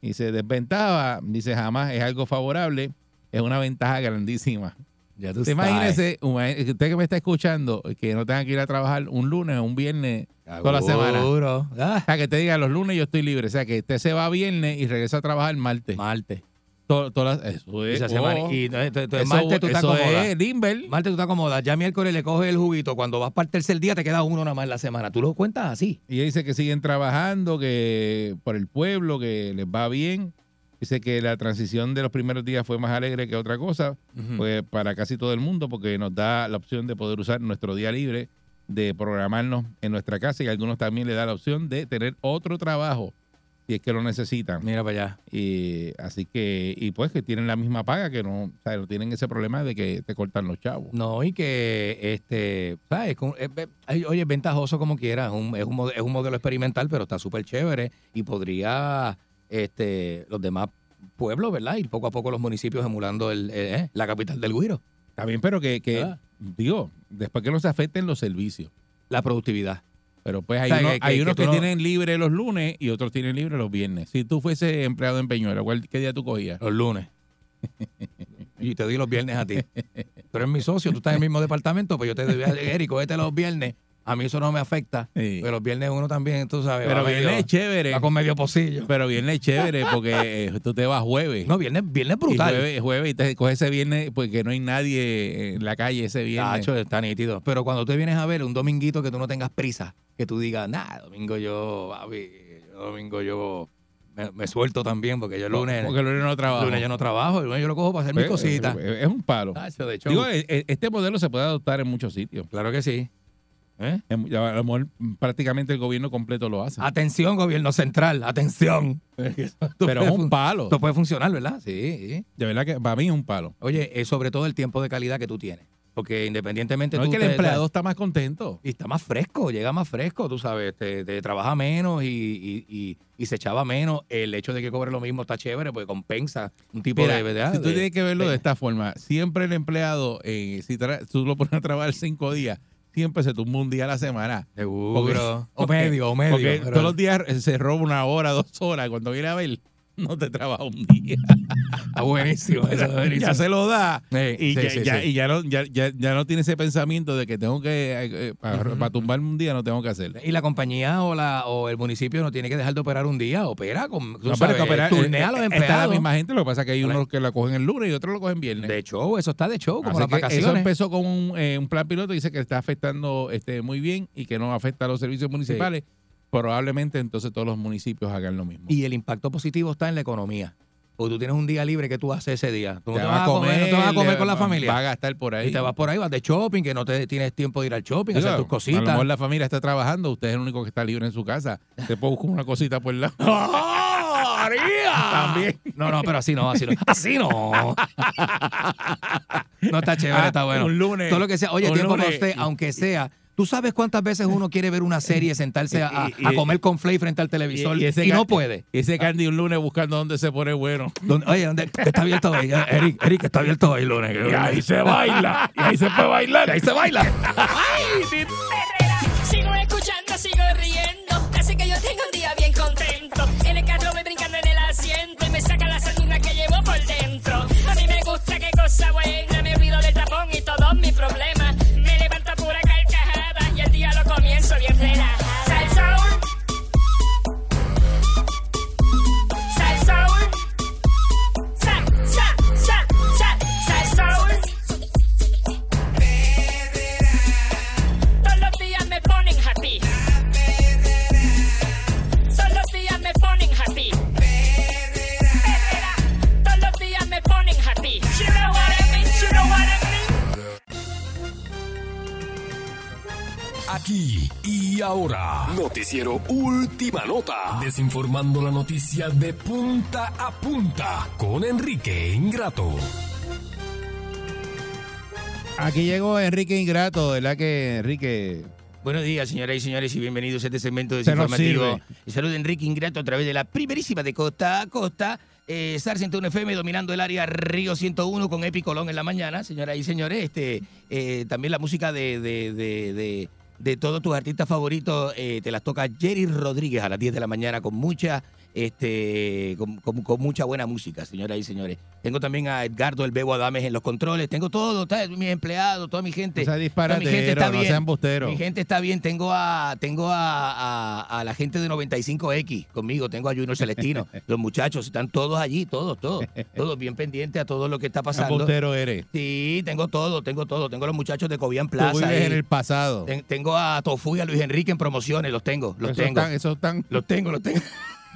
Y se desventaja, dice jamás, es algo favorable, es una ventaja grandísima. Ya tú Imagínese, usted que me está escuchando, que no tenga que ir a trabajar un lunes o un viernes toda la semana. Seguro. Ah, O sea, que te diga, los lunes yo estoy libre. O sea, que usted se va viernes y regresa a trabajar martes. Martes. To- todas las- eso es. esa semana. oh. Y entonces, entonces, Eso- martes tú eso acomodas. es. Martes tú te acomodas. Ya miércoles le coges el juguito. Cuando vas para el tercer día te queda uno nada más en la semana. Tú lo cuentas así. Y ella dice que siguen trabajando, que por el pueblo, que les va bien. Dice que la transición de los primeros días fue más alegre que otra cosa, pues para casi todo el mundo, porque nos da la opción de poder usar nuestro día libre, de programarnos en nuestra casa y a algunos también le da la opción de tener otro trabajo si es que lo necesitan. Mira para allá. Y así que, y pues que tienen la misma paga, que no, o sea, no tienen ese problema de que te cortan los chavos. No, y que, este, ¿sabes? Eh, Oye, es ventajoso como quiera. Es un, es un, es un modelo experimental, pero está súper chévere y podría, este, los demás pueblos, ¿verdad? Y poco a poco los municipios emulando el, eh, la capital del Guiro. Está bien, pero que, que Ah. digo, después que no se afecten los servicios. La productividad. Pero pues hay, O sea, uno- que- que- hay que unos que, no- tienen libre los lunes y otros tienen libre los viernes. Si tú fuese empleado en Peñuela, ¿cuál, ¿qué día tú cogías? Los lunes. y te doy los viernes a ti. Tú eres mi socio, tú estás en el mismo departamento, pues yo te doy, Eric, cógete los viernes. A mí eso no me afecta. Pero viernes uno también, tú sabes. Pero viernes medio- es chévere. Va con medio pocillo. Pero viernes es chévere porque eh, tú te vas jueves. No, viernes, viernes brutal. Y jueves, jueves y te coges ese viernes porque no hay nadie en la calle ese viernes. Tacho, está nítido. Pero cuando tú vienes a ver un dominguito que tú no tengas prisa, que tú digas, nah, domingo yo, yo domingo yo me, me suelto también, porque yo el lunes. Porque el lunes no trabajo. El lunes yo no trabajo, el lunes yo lo cojo para hacer mis Pues, cositas. eh, Es un palo. Tacho, de show. Digo, eh, eh, este modelo se puede adoptar en muchos sitios. Claro que sí. ¿Eh? En- A lo mejor prácticamente el gobierno completo lo hace. Atención, gobierno central, atención. Pero es un palo. Esto puede funcionar, ¿verdad? Sí. De verdad que para mí es un palo. Oye, es sobre todo el tiempo de calidad que tú tienes. Porque independientemente No tú es que el empleado está más contento. Y está más fresco, llega más fresco, tú sabes, te, te trabaja menos y, y- y- y se echaba menos. El hecho de que cobre lo mismo está chévere, porque compensa un tipo Mira, de verdad. si tú de- tienes que verlo de, de- esta forma, siempre el empleado, eh, si tú lo pones a trabajar cinco días, siempre se tumba un día a la semana. Seguro. O medio, o medio, Porque pero- todos los días se roba una hora, dos horas. Cuando viene a ver, no te trabaja un día. Está buenísimo, eso buenísimo. ya se lo da. Sí, y sí, ya, sí, ya- y ya no, ya, ya- ya no tiene ese pensamiento de que tengo que, para, tumbarme un día, no tengo que hacerlo. Y la compañía o la o el municipio no tiene que dejar de operar un día, opera con No, pero sabes, operar- turnea a los eh, Está empleados. la misma gente, lo que pasa es que hay unos que la cogen el lunes y otros lo cogen viernes. De show, eso está de show, como las vacaciones. Eso empezó con un, eh, un plan piloto, dice que está afectando este, muy bien y que no afecta a los servicios municipales. Probablemente entonces todos los municipios hagan lo mismo. Y el impacto positivo está en la economía. Porque tú tienes un día libre que tú haces ese día. Tú no Te te, vas vas a comer, no te vas a comer, con la va- familia. va a gastar por ahí. Y te vas por ahí, vas de shopping, que no te tienes tiempo de ir al shopping, Digo, hacer tus A lo cositas. mejor la familia está trabajando, usted es el único que está libre en su casa. Te puede buscar una cosita por el lado. ¡Oh, María! También. No, no, pero así no, así no. Así no. No está chévere, Ah, está bueno. un lunes, Todo lo que sea. Oye, tiempo para usted, aunque sea. ¿Tú sabes cuántas veces uno quiere ver una serie, sentarse a, comer con Flay frente al televisor y, ese no puede? y ese candy un lunes buscando dónde se pone bueno. ¿Dónde- Oye, ¿dónde está abierto hoy? Eric, Eric, está abierto hoy lunes. Y ahí se baila. Y ahí se puede bailar. Y ahí se baila. Sigo escuchando, sigo riendo. Así que yo tengo un día desinformando la noticia de punta a punta con Enrique Ingrato. Aquí llegó Enrique Ingrato, ¿verdad que Enrique? Buenos días, señoras y señores, y bienvenidos a este segmento Se desinformativo. Y salud Enrique Ingrato a través de la primerísima de costa a costa. Eh, SAR 101 FM dominando el área Río 101 con Epi Colón en la mañana, señoras y señores. Este, eh, también la música de, de, de, de- de todos tus artistas favoritos eh, te las toca Jerry Rodríguez a las 10 de la mañana con mucha este con, con- con mucha buena música, señoras y señores. Tengo también a Edgardo El Bebo Adames en los controles. Tengo todo, mis empleados, toda mi gente. No sea toda mi gente está no bien. sea embustero. Mi gente está bien. Tengo a tengo a, a- a la gente de 95X conmigo. Tengo a Junior Celestino. Los muchachos están todos allí, todos, todos. Todos bien pendientes a todo lo que está pasando. embustero eres. Sí, tengo todo, tengo todo. Tengo a los muchachos de Cobian Plaza. ahí. en el pasado. Ten- tengo a Tofu y a Luis Enrique en promociones. Los tengo, los Esos tengo. están, esos están, Los tengo, los tengo.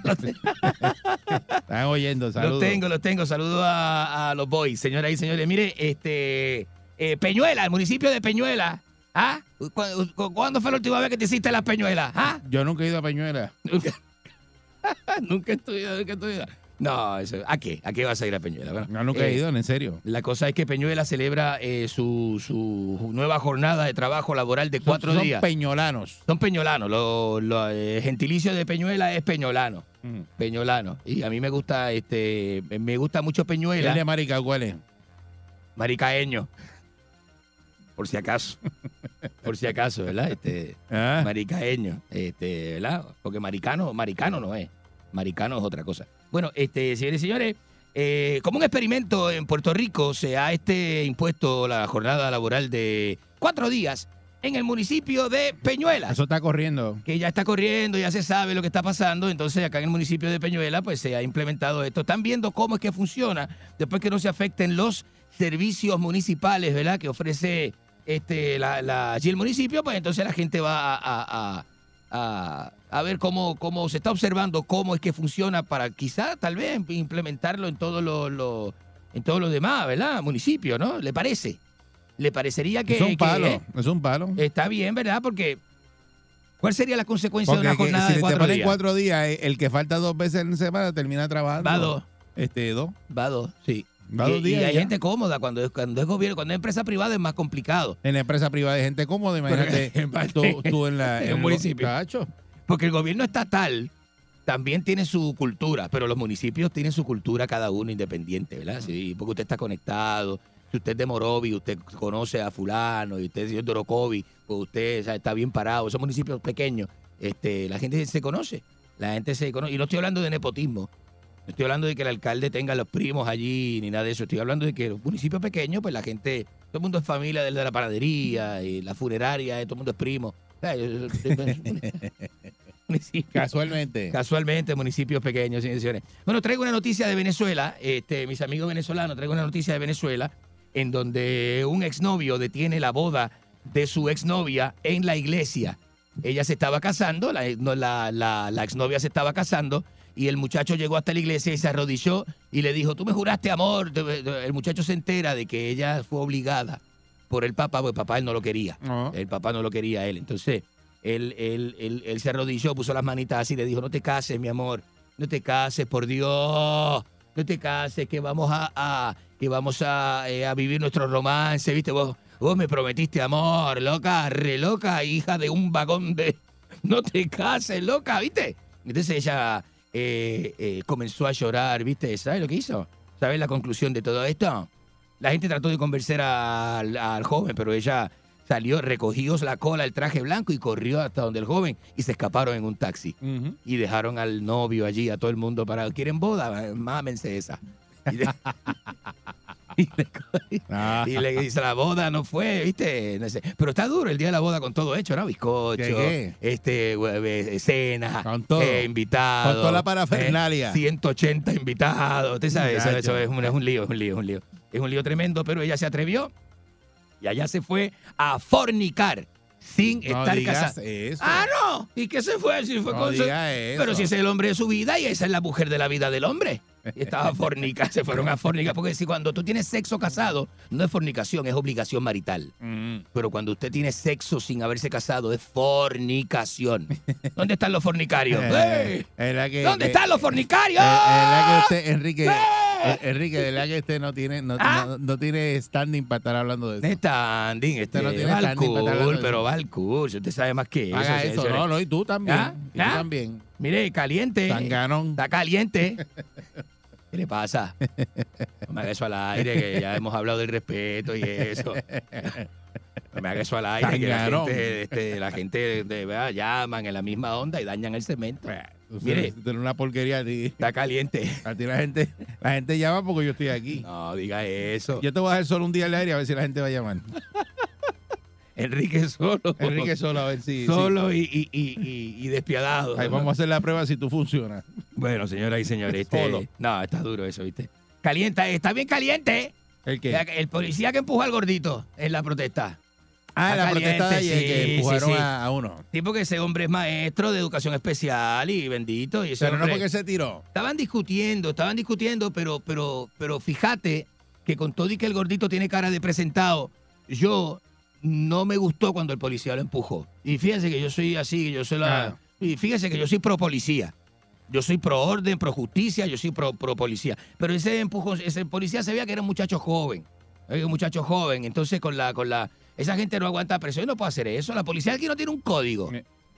Están oyendo, saludos. Los tengo, los tengo. Saludos a, a los boys, señoras y señores. Mire, este eh, Peñuela, el municipio de Peñuela. ¿Ah? ¿Cu- cu- ¿Cuándo fue la última vez que te hiciste las Peñuelas? ¿Ah? Yo nunca he ido a Peñuela. nunca he estudiado, nunca he estudiado. No, eso, ¿a qué? ¿A qué vas a ir a Peñuela? Bueno, No, nunca he eh, ido, en serio. La cosa es que Peñuela celebra eh, su, su nueva jornada de trabajo laboral de Son- cuatro son días. peñolanos. Son peñolanos. Lo, lo, eh, gentilicio de Peñuela es peñolano. Mm. Peñolano. Y a mí me gusta, este, me gusta mucho Peñuela. ¿El de Marica cuál es? Maricaeño. Por si acaso. Por si acaso, ¿verdad? Este, Ah. Maricaeño. Este, ¿verdad? Porque maricano, maricano no es. Maricano es otra cosa. Bueno, este, señores y señores, eh, como un experimento en Puerto Rico se ha este impuesto la jornada laboral de cuatro días en el municipio de Peñuelas Eso está corriendo. que ya está corriendo, ya se sabe lo que está pasando. Entonces, acá en el municipio de Peñuela, pues se ha implementado esto. Están viendo cómo es que funciona después que no se afecten los servicios municipales, ¿verdad? Que ofrece este la, la- allí el municipio, pues entonces la gente va a, a- a- ver cómo, cómo se está observando cómo es que funciona para quizá, tal vez, implementarlo en todo lo, lo- en todos los demás, ¿verdad? Municipios, ¿no? ¿Le parece? ¿Le parecería que, es un que- palo. es un palo. Está bien, ¿verdad? Porque ¿cuál sería la consecuencia Porque de una que jornada si de te cuatro ponen días? cuatro días, eh, el que falta dos veces en semana termina trabajando. Va dos. Este, dos. Va dos, sí. Va y, dos días y hay ya. gente cómoda cuando es, cuando es gobierno, cuando es empresa privada es más complicado. En la empresa privada hay gente cómoda, imagínate tú, tú en la En el- municipio. Cacho. Porque el gobierno estatal también tiene su cultura, pero los municipios tienen su cultura cada uno independiente, ¿verdad? Sí, porque usted está conectado. Si usted es de Morovi, usted conoce a fulano, y usted es de Orocovi, pues usted o sea, está bien parado. Esos municipios pequeños, este, la gente se conoce. La gente se conoce. Y no estoy hablando de nepotismo. No estoy hablando de que el alcalde tenga los primos allí, ni nada de eso. Estoy hablando de que los municipios pequeños, pues la gente, todo el mundo es familia del de la panadería y la funeraria, todo el mundo es primo. O sea, yo- municipio. Casualmente. Casualmente, municipios pequeños, señores. Bueno, traigo una noticia de Venezuela, este, mis amigos venezolanos, traigo una noticia de Venezuela en donde un exnovio detiene la boda de su exnovia en la iglesia. Ella se estaba casando, la, no, la, la- la exnovia se estaba casando y el muchacho llegó hasta la iglesia y se arrodilló y le dijo, tú me juraste amor. El muchacho se entera de que ella fue obligada por el papá, porque el papá él no lo quería. El papá no lo quería a él. Entonces, él, él, él, él se arrodilló, puso las manitas así y le dijo, no te cases, mi amor, no te cases, por Dios, no te cases, que vamos a, a- que vamos a, eh, a vivir nuestro romance, ¿viste? Vos, vos me prometiste amor, loca, re loca, hija de un vagón de... No te cases, loca, ¿viste? Entonces ella eh, eh, comenzó a llorar, ¿viste? ¿Sabes lo que hizo? ¿Sabes la conclusión de todo esto? La gente trató de convencer al, al joven, pero ella salió, recogió la cola, el traje blanco y corrió hasta donde el joven y se escaparon en un taxi. Y dejaron al novio allí, a todo el mundo para, ¿quieren boda? Mámense esa. Y, de- y le, Ah. y le dice, la boda no fue, ¿viste? No sé. Pero está duro el día de la boda con todo hecho, ¿no? Bizcocho, ¿Qué, este, hue- cena, todo. eh, invitados. Con toda la parafernalia. eh, 180 invitados. Usted sabe, eso, es, un, es un lío, es un lío, es un lío. Es un lío tremendo, pero ella se atrevió y allá se fue a fornicar sin No estar casada. Ah, no. ¿Y qué se fue? Si fue No con su-. Pero si es el hombre de su vida y esa es la mujer de la vida del hombre. Y estaba fornica, se fueron a fornicar. Porque si cuando tú tienes sexo casado, no es fornicación, es obligación marital. Mm. Pero cuando usted tiene sexo sin haberse casado, es fornicación. ¿Dónde están los fornicarios? ¡Eh! Es la que- ¿Dónde que- están los fornicarios? Es la que usted, Enrique, eh, Enrique, de verdad que usted no tiene, no, Ah. no, no tiene standing para estar hablando de eso. Standing, este, no tiene va al standing para estar hablando cool, de pero va al cool. Si usted sabe más que. Haga eso, señores. no, no, y tú también. ¿Ah? Y tú ¿Ah? también. Mire, caliente. Está caliente. ¿Qué le pasa? No me haga eso al aire, que ya hemos hablado del respeto y eso. No me haga eso al aire, que la gente, este, la gente de, verdad, llaman en la misma onda y dañan el cemento. Mire, Tú eres una porquería a ti. está caliente. A ti la gente, la gente llama porque yo estoy aquí. No, diga eso. Yo te voy a dejar solo un día al aire a ver si la gente va a llamar. Enrique solo. Enrique solo, a ver si. Solo y, y, y, y- y despiadado. Ahí vamos a hacer la prueba si tú funcionas. Bueno, señoras y señores, este, no, está duro eso, ¿viste? Calienta, está bien caliente. ¿El qué? El policía que empujó al gordito en la protesta. Ah, la protesta de ayer que sí, empujaron sí, sí. A, a uno. Sí, porque ese hombre es maestro de educación especial y bendito. Y ese Pero no porque se tiró. Estaban discutiendo, estaban discutiendo, pero, pero, pero fíjate que con todo y que el gordito tiene cara de presentado, yo no me gustó cuando el policía lo empujó. Y fíjese que yo soy así, yo soy la... Ah. Y fíjese que yo soy pro policía. Yo soy pro orden, pro justicia, yo soy pro, pro policía. Pero ese empujón, ese policía se veía que era un muchacho joven. Era un muchacho joven. Entonces, con la, con la, esa gente no aguanta presión, no puede hacer eso. La policía aquí no tiene un código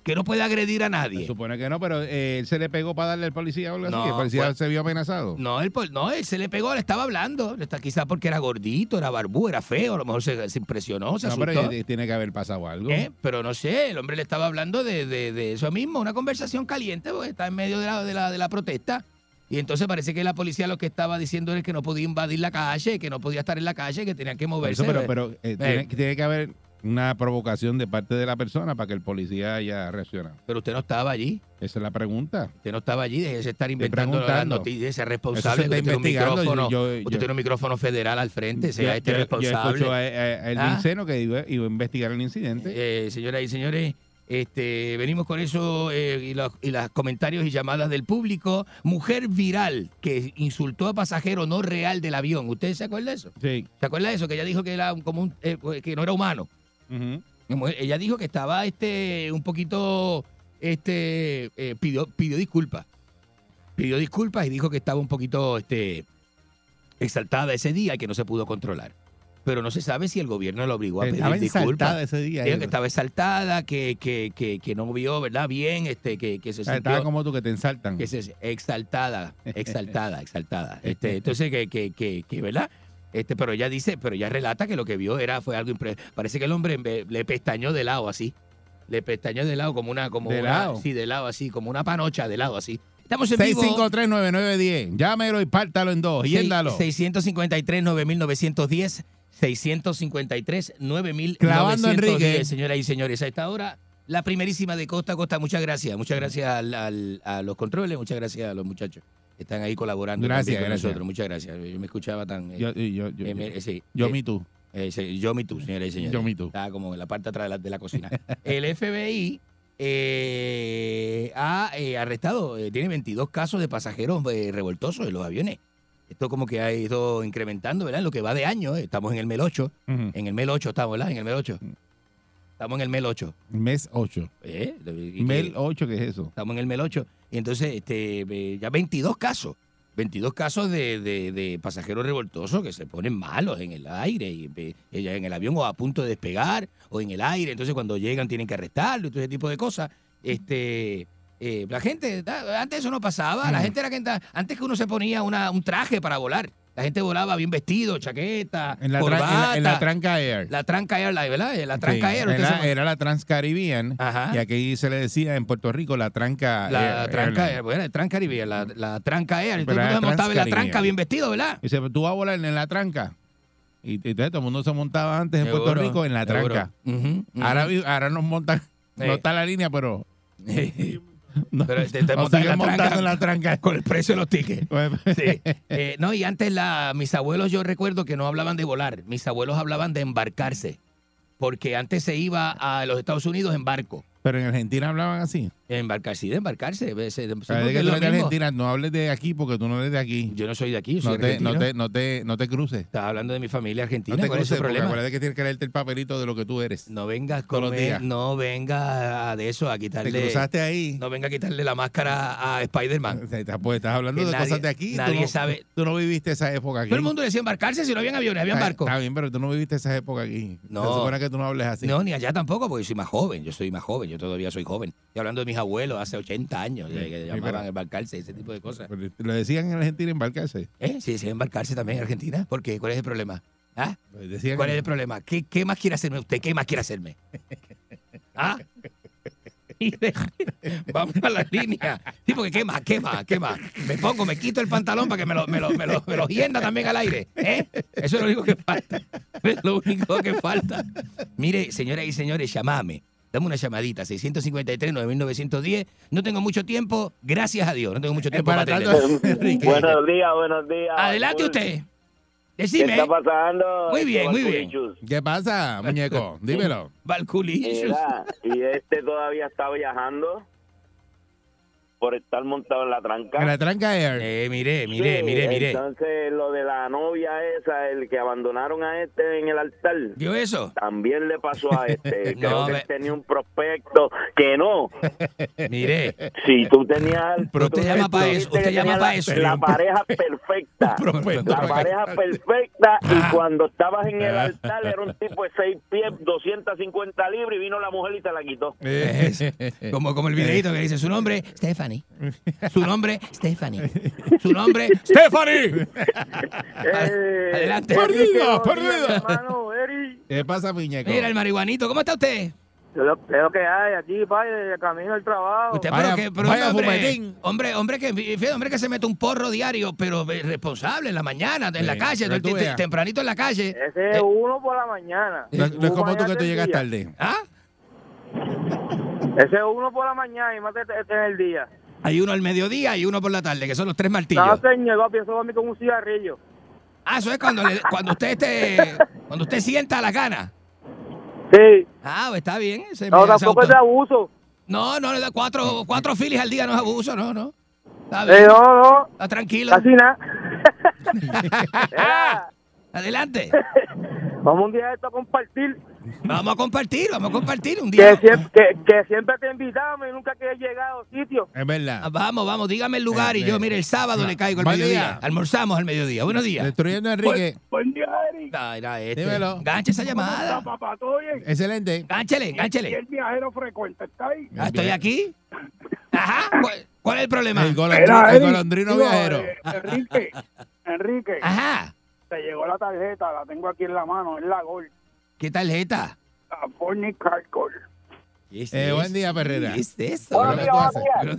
que no puede agredir a Se nadie. supone que no, pero eh, él se le pegó para darle al policía o algo No, así. El policía pues- se vio amenazado. No, él, pues, no, él se le pegó, le estaba hablando. Quizás porque era gordito, era barbú, era feo. A lo mejor se, se impresionó, se No, asustó. pero eh, tiene que haber pasado algo. ¿Eh? Pero no sé, el hombre le estaba hablando de, de- de eso mismo, una conversación caliente, porque está en medio de la, de, la, de la protesta. Y entonces parece que la policía lo que estaba diciendo es que no podía invadir la calle, que no podía estar en la calle, que tenían que moverse. eso, pero pero Eh, tiene, tiene que haber una provocación de parte de la persona para que el policía haya reaccionado. pero usted no estaba allí. Esa es la pregunta. Usted no estaba allí, déjese estar inventando las noticias, responsable. Usted tiene un micrófono, yo- yo- usted yo- tiene un micrófono federal al frente, sea este responsable. Yo escucho a, a- a Elvin Ah. Que iba, iba a investigar el incidente. Eh, señoras y señores, este, venimos con eso eh, y, los, y los comentarios y llamadas del público. Mujer viral que insultó a pasajero no real del avión. ¿Usted se acuerda de eso? Sí. ¿Se acuerda de eso? Que ella dijo que era un- como un, eh, que no era humano. Ella dijo que estaba este un poquito este eh, pidió pidió disculpas. Pidió disculpas y dijo que estaba un poquito este exaltada ese día y que no se pudo controlar. Pero no se sabe si el gobierno la obligó a pedir Estaba disculpas. exaltada ese día. Dijo que estaba exaltada, que, que, que, que no vio, ¿verdad? Bien, este, que, que se sintió... Estaba como tú que te ensaltan. Que se, exaltada, exaltada, exaltada. Este, entonces, que, que, que, que, ¿verdad? Este, pero ella dice, pero ella relata que lo que vio era, fue algo impre- Parece que el hombre le pestañó de lado así. Le pestañó de lado como una, como ¿De una- lado? sí, de lado así, como una panocha de lado así. Estamos en vivo. 6539910. Llámelo y pártalo en dos. Y éndalo. 653 9910 653 9910 Clavando, Enrique. señoras y señores. A esta hora, la primerísima de Costa a Costa. Muchas gracias. Muchas gracias al- al- a los controles. Muchas gracias a los muchachos que están ahí colaborando Gracias, con gracias. nosotros. Muchas gracias. Yo me escuchaba tan... eh, Yo, yo, yo, eh, me- sí, yo eh, me tú. eh, sí, yo me tú, señoras y señores. Yo me tú. Estaba como en la parte atrás de la, de la cocina. El FBI eh, ha eh, arrestado, eh, tiene 22 casos de pasajeros eh, revoltosos en los aviones. Esto como que ha ido incrementando, ¿verdad? En lo que va de año. eh. Estamos en el MEL 8. En el MEL 8 estamos, ¿verdad? En el MEL 8. Estamos en el MEL 8. Mes 8. ¿Eh? ¿Y Mel qué? 8, ¿qué es eso? Estamos en el MEL 8. Y entonces, este, ya 22 casos. 22 casos de, de- de pasajeros revoltosos que se ponen malos en el aire, y, en el avión o a punto de despegar, o en el aire. Entonces, cuando llegan, tienen que arrestarlo y todo ese tipo de cosas. Este. eh, la gente, antes eso no pasaba. La Mm. gente era que antes que uno se ponía una- un traje para volar. La gente volaba bien vestido, chaqueta, En la, tra- corbata. en la- en la Tranca Air. La Tranca Air, la- ¿verdad? La Tranca Sí, Air. era, se- era la Transcaribbean. Ajá. Y aquí se le decía en Puerto Rico la Tranca La Air- tranca. Air, bueno, el tranca Caribbean, la, la tranca Air. Pero Todo el mundo se montaba en la Transcaribbean. tranca bien vestido, ¿verdad? Dice, tú vas a volar en la tranca. Y, y entonces todo el mundo se montaba antes en Seguro, Puerto Rico en la tranca. Ahora, ahora nos montan, Sí. no está la línea, pero... no, Pero te, te en siguen la tranca en la tranca. con el precio de los tickets. Sí. Eh, no, y antes la, mis abuelos yo recuerdo que no hablaban de volar, mis abuelos hablaban de embarcarse, porque antes se iba a los Estados Unidos en barco. Pero en Argentina hablaban así. Embarcarse, sí, de embarcarse. de- que tú eres de. Argentina, no hables de aquí porque tú no eres de aquí. Yo no soy de aquí, yo soy No te, no, te, no, te, no te cruces. Estás hablando de mi familia argentina, No te ¿cuál es cruces problema? acuérdate que tienes que leerte el papelito de lo que tú eres. No vengas con no venga de eso a quitarle. Te cruzaste ahí. No venga a quitarle la máscara a Spider-Man. Pues, estás hablando Que de nadie- cosas de aquí. nadie tú sabe. Tú no viviste esa época aquí. Todo el mundo decía embarcarse si no habían aviones, habían barcos. Está bien, pero tú no viviste esa época aquí. No. Se supone que tú no hables así. No, ni allá tampoco, porque soy más joven. Yo soy más joven, yo todavía soy joven. Estoy hablando de mis abuelos hace 80 años, Sí, que- llamaban pero- embarcarse, ese tipo de cosas. Lo decían en Argentina embarcarse. ¿Eh? Sí, sí, embarcarse también en Argentina. ¿Por qué? ¿Cuál es el problema? ¿Ah? Pues Decían ¿Cuál es el problema? ¿Qué, qué más quiere hacerme usted? ¿Qué más quiere hacerme? ¿Ah? Vamos a la línea. Sí, porque ¿qué más? ¿Qué más? ¿Qué más? Me pongo, me quito el pantalón para que me lo, me lo, me lo, me lo hienda también al aire. ¿eh? Eso es lo único que falta. Es lo único que falta. Mire, señoras y señores, llamame. Dame una llamadita, 653-9910. No tengo mucho tiempo, gracias a Dios. No tengo mucho tiempo para. Buenos días, buenos días. Adelante usted. ¿Qué Decime. está pasando? Muy bien, muy bien. ¿Qué pasa, muñeco? Dímelo. Mira, y este todavía está viajando. Por estar montado en la tranca. En la tranca Air. Eh, mire, mire, Sí, mire, mire. Entonces, lo de la novia esa, el que abandonaron a este en el altar. ¿Vio eso? También le pasó a este. Creo No, que él tenía un prospecto que no. Mire. Si tú tenías. Pero usted llama pa' dijiste eso, usted llama la- eso. La pareja perfecta. La pareja perfecta. Y cuando estabas en el altar, era un tipo de 6 pies, 250 libras, y vino la mujer y te la quitó. Como, como el videito que dice su nombre, Stephanie. Su nombre, Stephanie. Su nombre, Stephanie. Eh, Adelante. Perdida, perdida. Hermano, Eri, ¿Qué pasa, Piñeco? Mira, el marihuanito, ¿cómo está usted? yo lo, lo que hay aquí, padre, camino al trabajo. Usted, Vaya- pero que, pero vaya hombre, hombre, hombre que, fíjate, hombre que se mete un porro diario, pero eh, responsable en la mañana, en la calle, te- te- tempranito en la calle. Ese es Eh, uno por la mañana. No, no es como tú que tú llegas tarde. ¿Ah? Ese es uno por la mañana y más este este en el día. Hay uno al mediodía y uno por la tarde, que son los tres martillos. No, señor, papi, eso va a mí con un cigarrillo. Ah, eso es cuando, le- cuando usted cuando usted sienta la gana. Sí. Ah, pues está bien. ese- No, tampoco es de abuso. No, no, le da cuatro, cuatro filis al día no es abuso, no, no. Está Eh, bien. no, no, Está tranquilo. casi nada. Adelante. Vamos un día esto a compartir. Vamos a compartir, vamos a compartir un día. Que siempre, que, que siempre te invitamos y nunca que he llegado a sitio. Es verdad. Ah, Vamos, vamos, dígame el lugar y yo, mire, el sábado no. le caigo al Buen mediodía. día. Almorzamos al mediodía. Buenos días. Destruyendo a Enrique. Buen día, Eric. Ay, era este. Dímelo. Ganche esa ¿Cómo está, llamada. papá? ¿Todo bien? Excelente. Gánchele, Y el gánchele. viajero frecuente está ahí. Ah, estoy aquí. Ajá. ¿Cuál, cuál es el problema? El golondrino, Mira, el golondrino viajero. eh, Enrique, Enrique, Ajá. Te llegó la tarjeta, la tengo aquí en la mano, es la Gold, ¿Qué tarjeta? la Forney Card Gold. Eh, buen día, Perrera. ¿Qué es eso? Buenos días, buenos.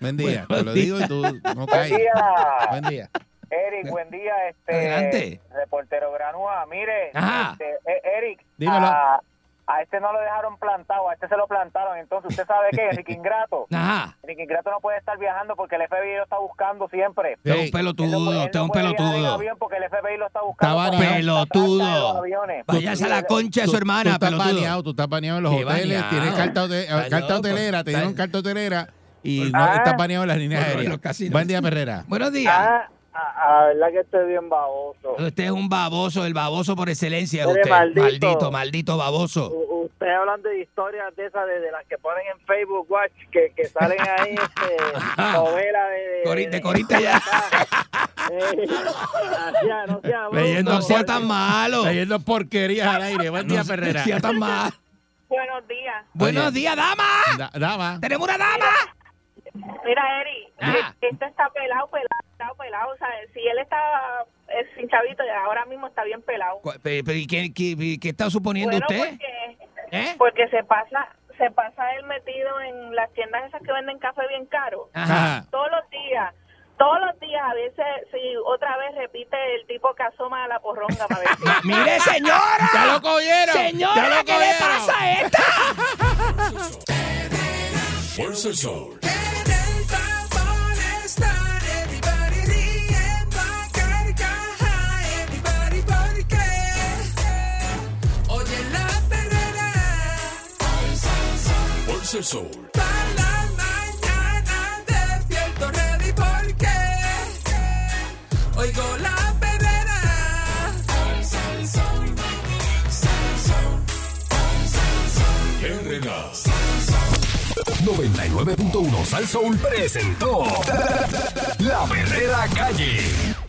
Buen día. Te lo digo y tú no Buen caes. día. Buen día. Eric, buen día, este Adelante. reportero Granua. Mire, Ajá. este, eh, Eric, Dímelo. A, a este no lo dejaron plantado, a este se lo plantaron. Entonces, ¿usted sabe qué? Enrique Ingrato. Ajá. Enrique Ingrato no puede estar viajando porque el FBI lo está buscando siempre. Usted es Sí. un no pelotudo, usted es no un pelotudo. avión porque el FBI lo está buscando. Los Pelotudo. a la concha de su Tú- hermana, tú estás pelotudo. baneado, tú estás baneado en los Qué hoteles, baneado. tienes carta, hote- Está carta hotelera, te dieron carta hotelera y no Ah. estás baneado en las líneas aéreas. Buen día, Perrera. Buenos días. Ah, a, a verdad que estoy bien baboso. Usted es un baboso, el baboso por excelencia. Usted. maldito. maldito, maldito baboso. U- Usted hablando de historias de esas, de, de las que ponen en Facebook Watch, que, que salen ahí, este, novelas de... Cori- de Corita ya. Eh, hacía- no sea. Leyendo No sea por- tan malo. Leyendo porquerías al aire. Buen día, No Perrera. sea tan malo. Buenos días. Buenos días, dama. Da- dama. Tenemos una dama. Mira, Eri, Ajá. este está pelado, pelado, pelado, pelado. O sea, si él está eh, sin chavito, ahora mismo está bien pelado. Pero ¿y qué, qué- qué está suponiendo Bueno, usted? porque, ¿Eh? porque se pasa se pasa él metido en las tiendas esas que venden café bien caro. Ajá. Todos los días. Todos los días, a veces, si otra vez repite el tipo que asoma a la porronga para ver si... Mire, señora. ¡Ya lo cogieron! Señora, ¡Ya lo ¿qué le cogieron! pasa a esta? Fuerza El sol. para la mañana despierto ready porque oigo la perrera. 99.1 Sal Soul presentó La Verdadera Calle.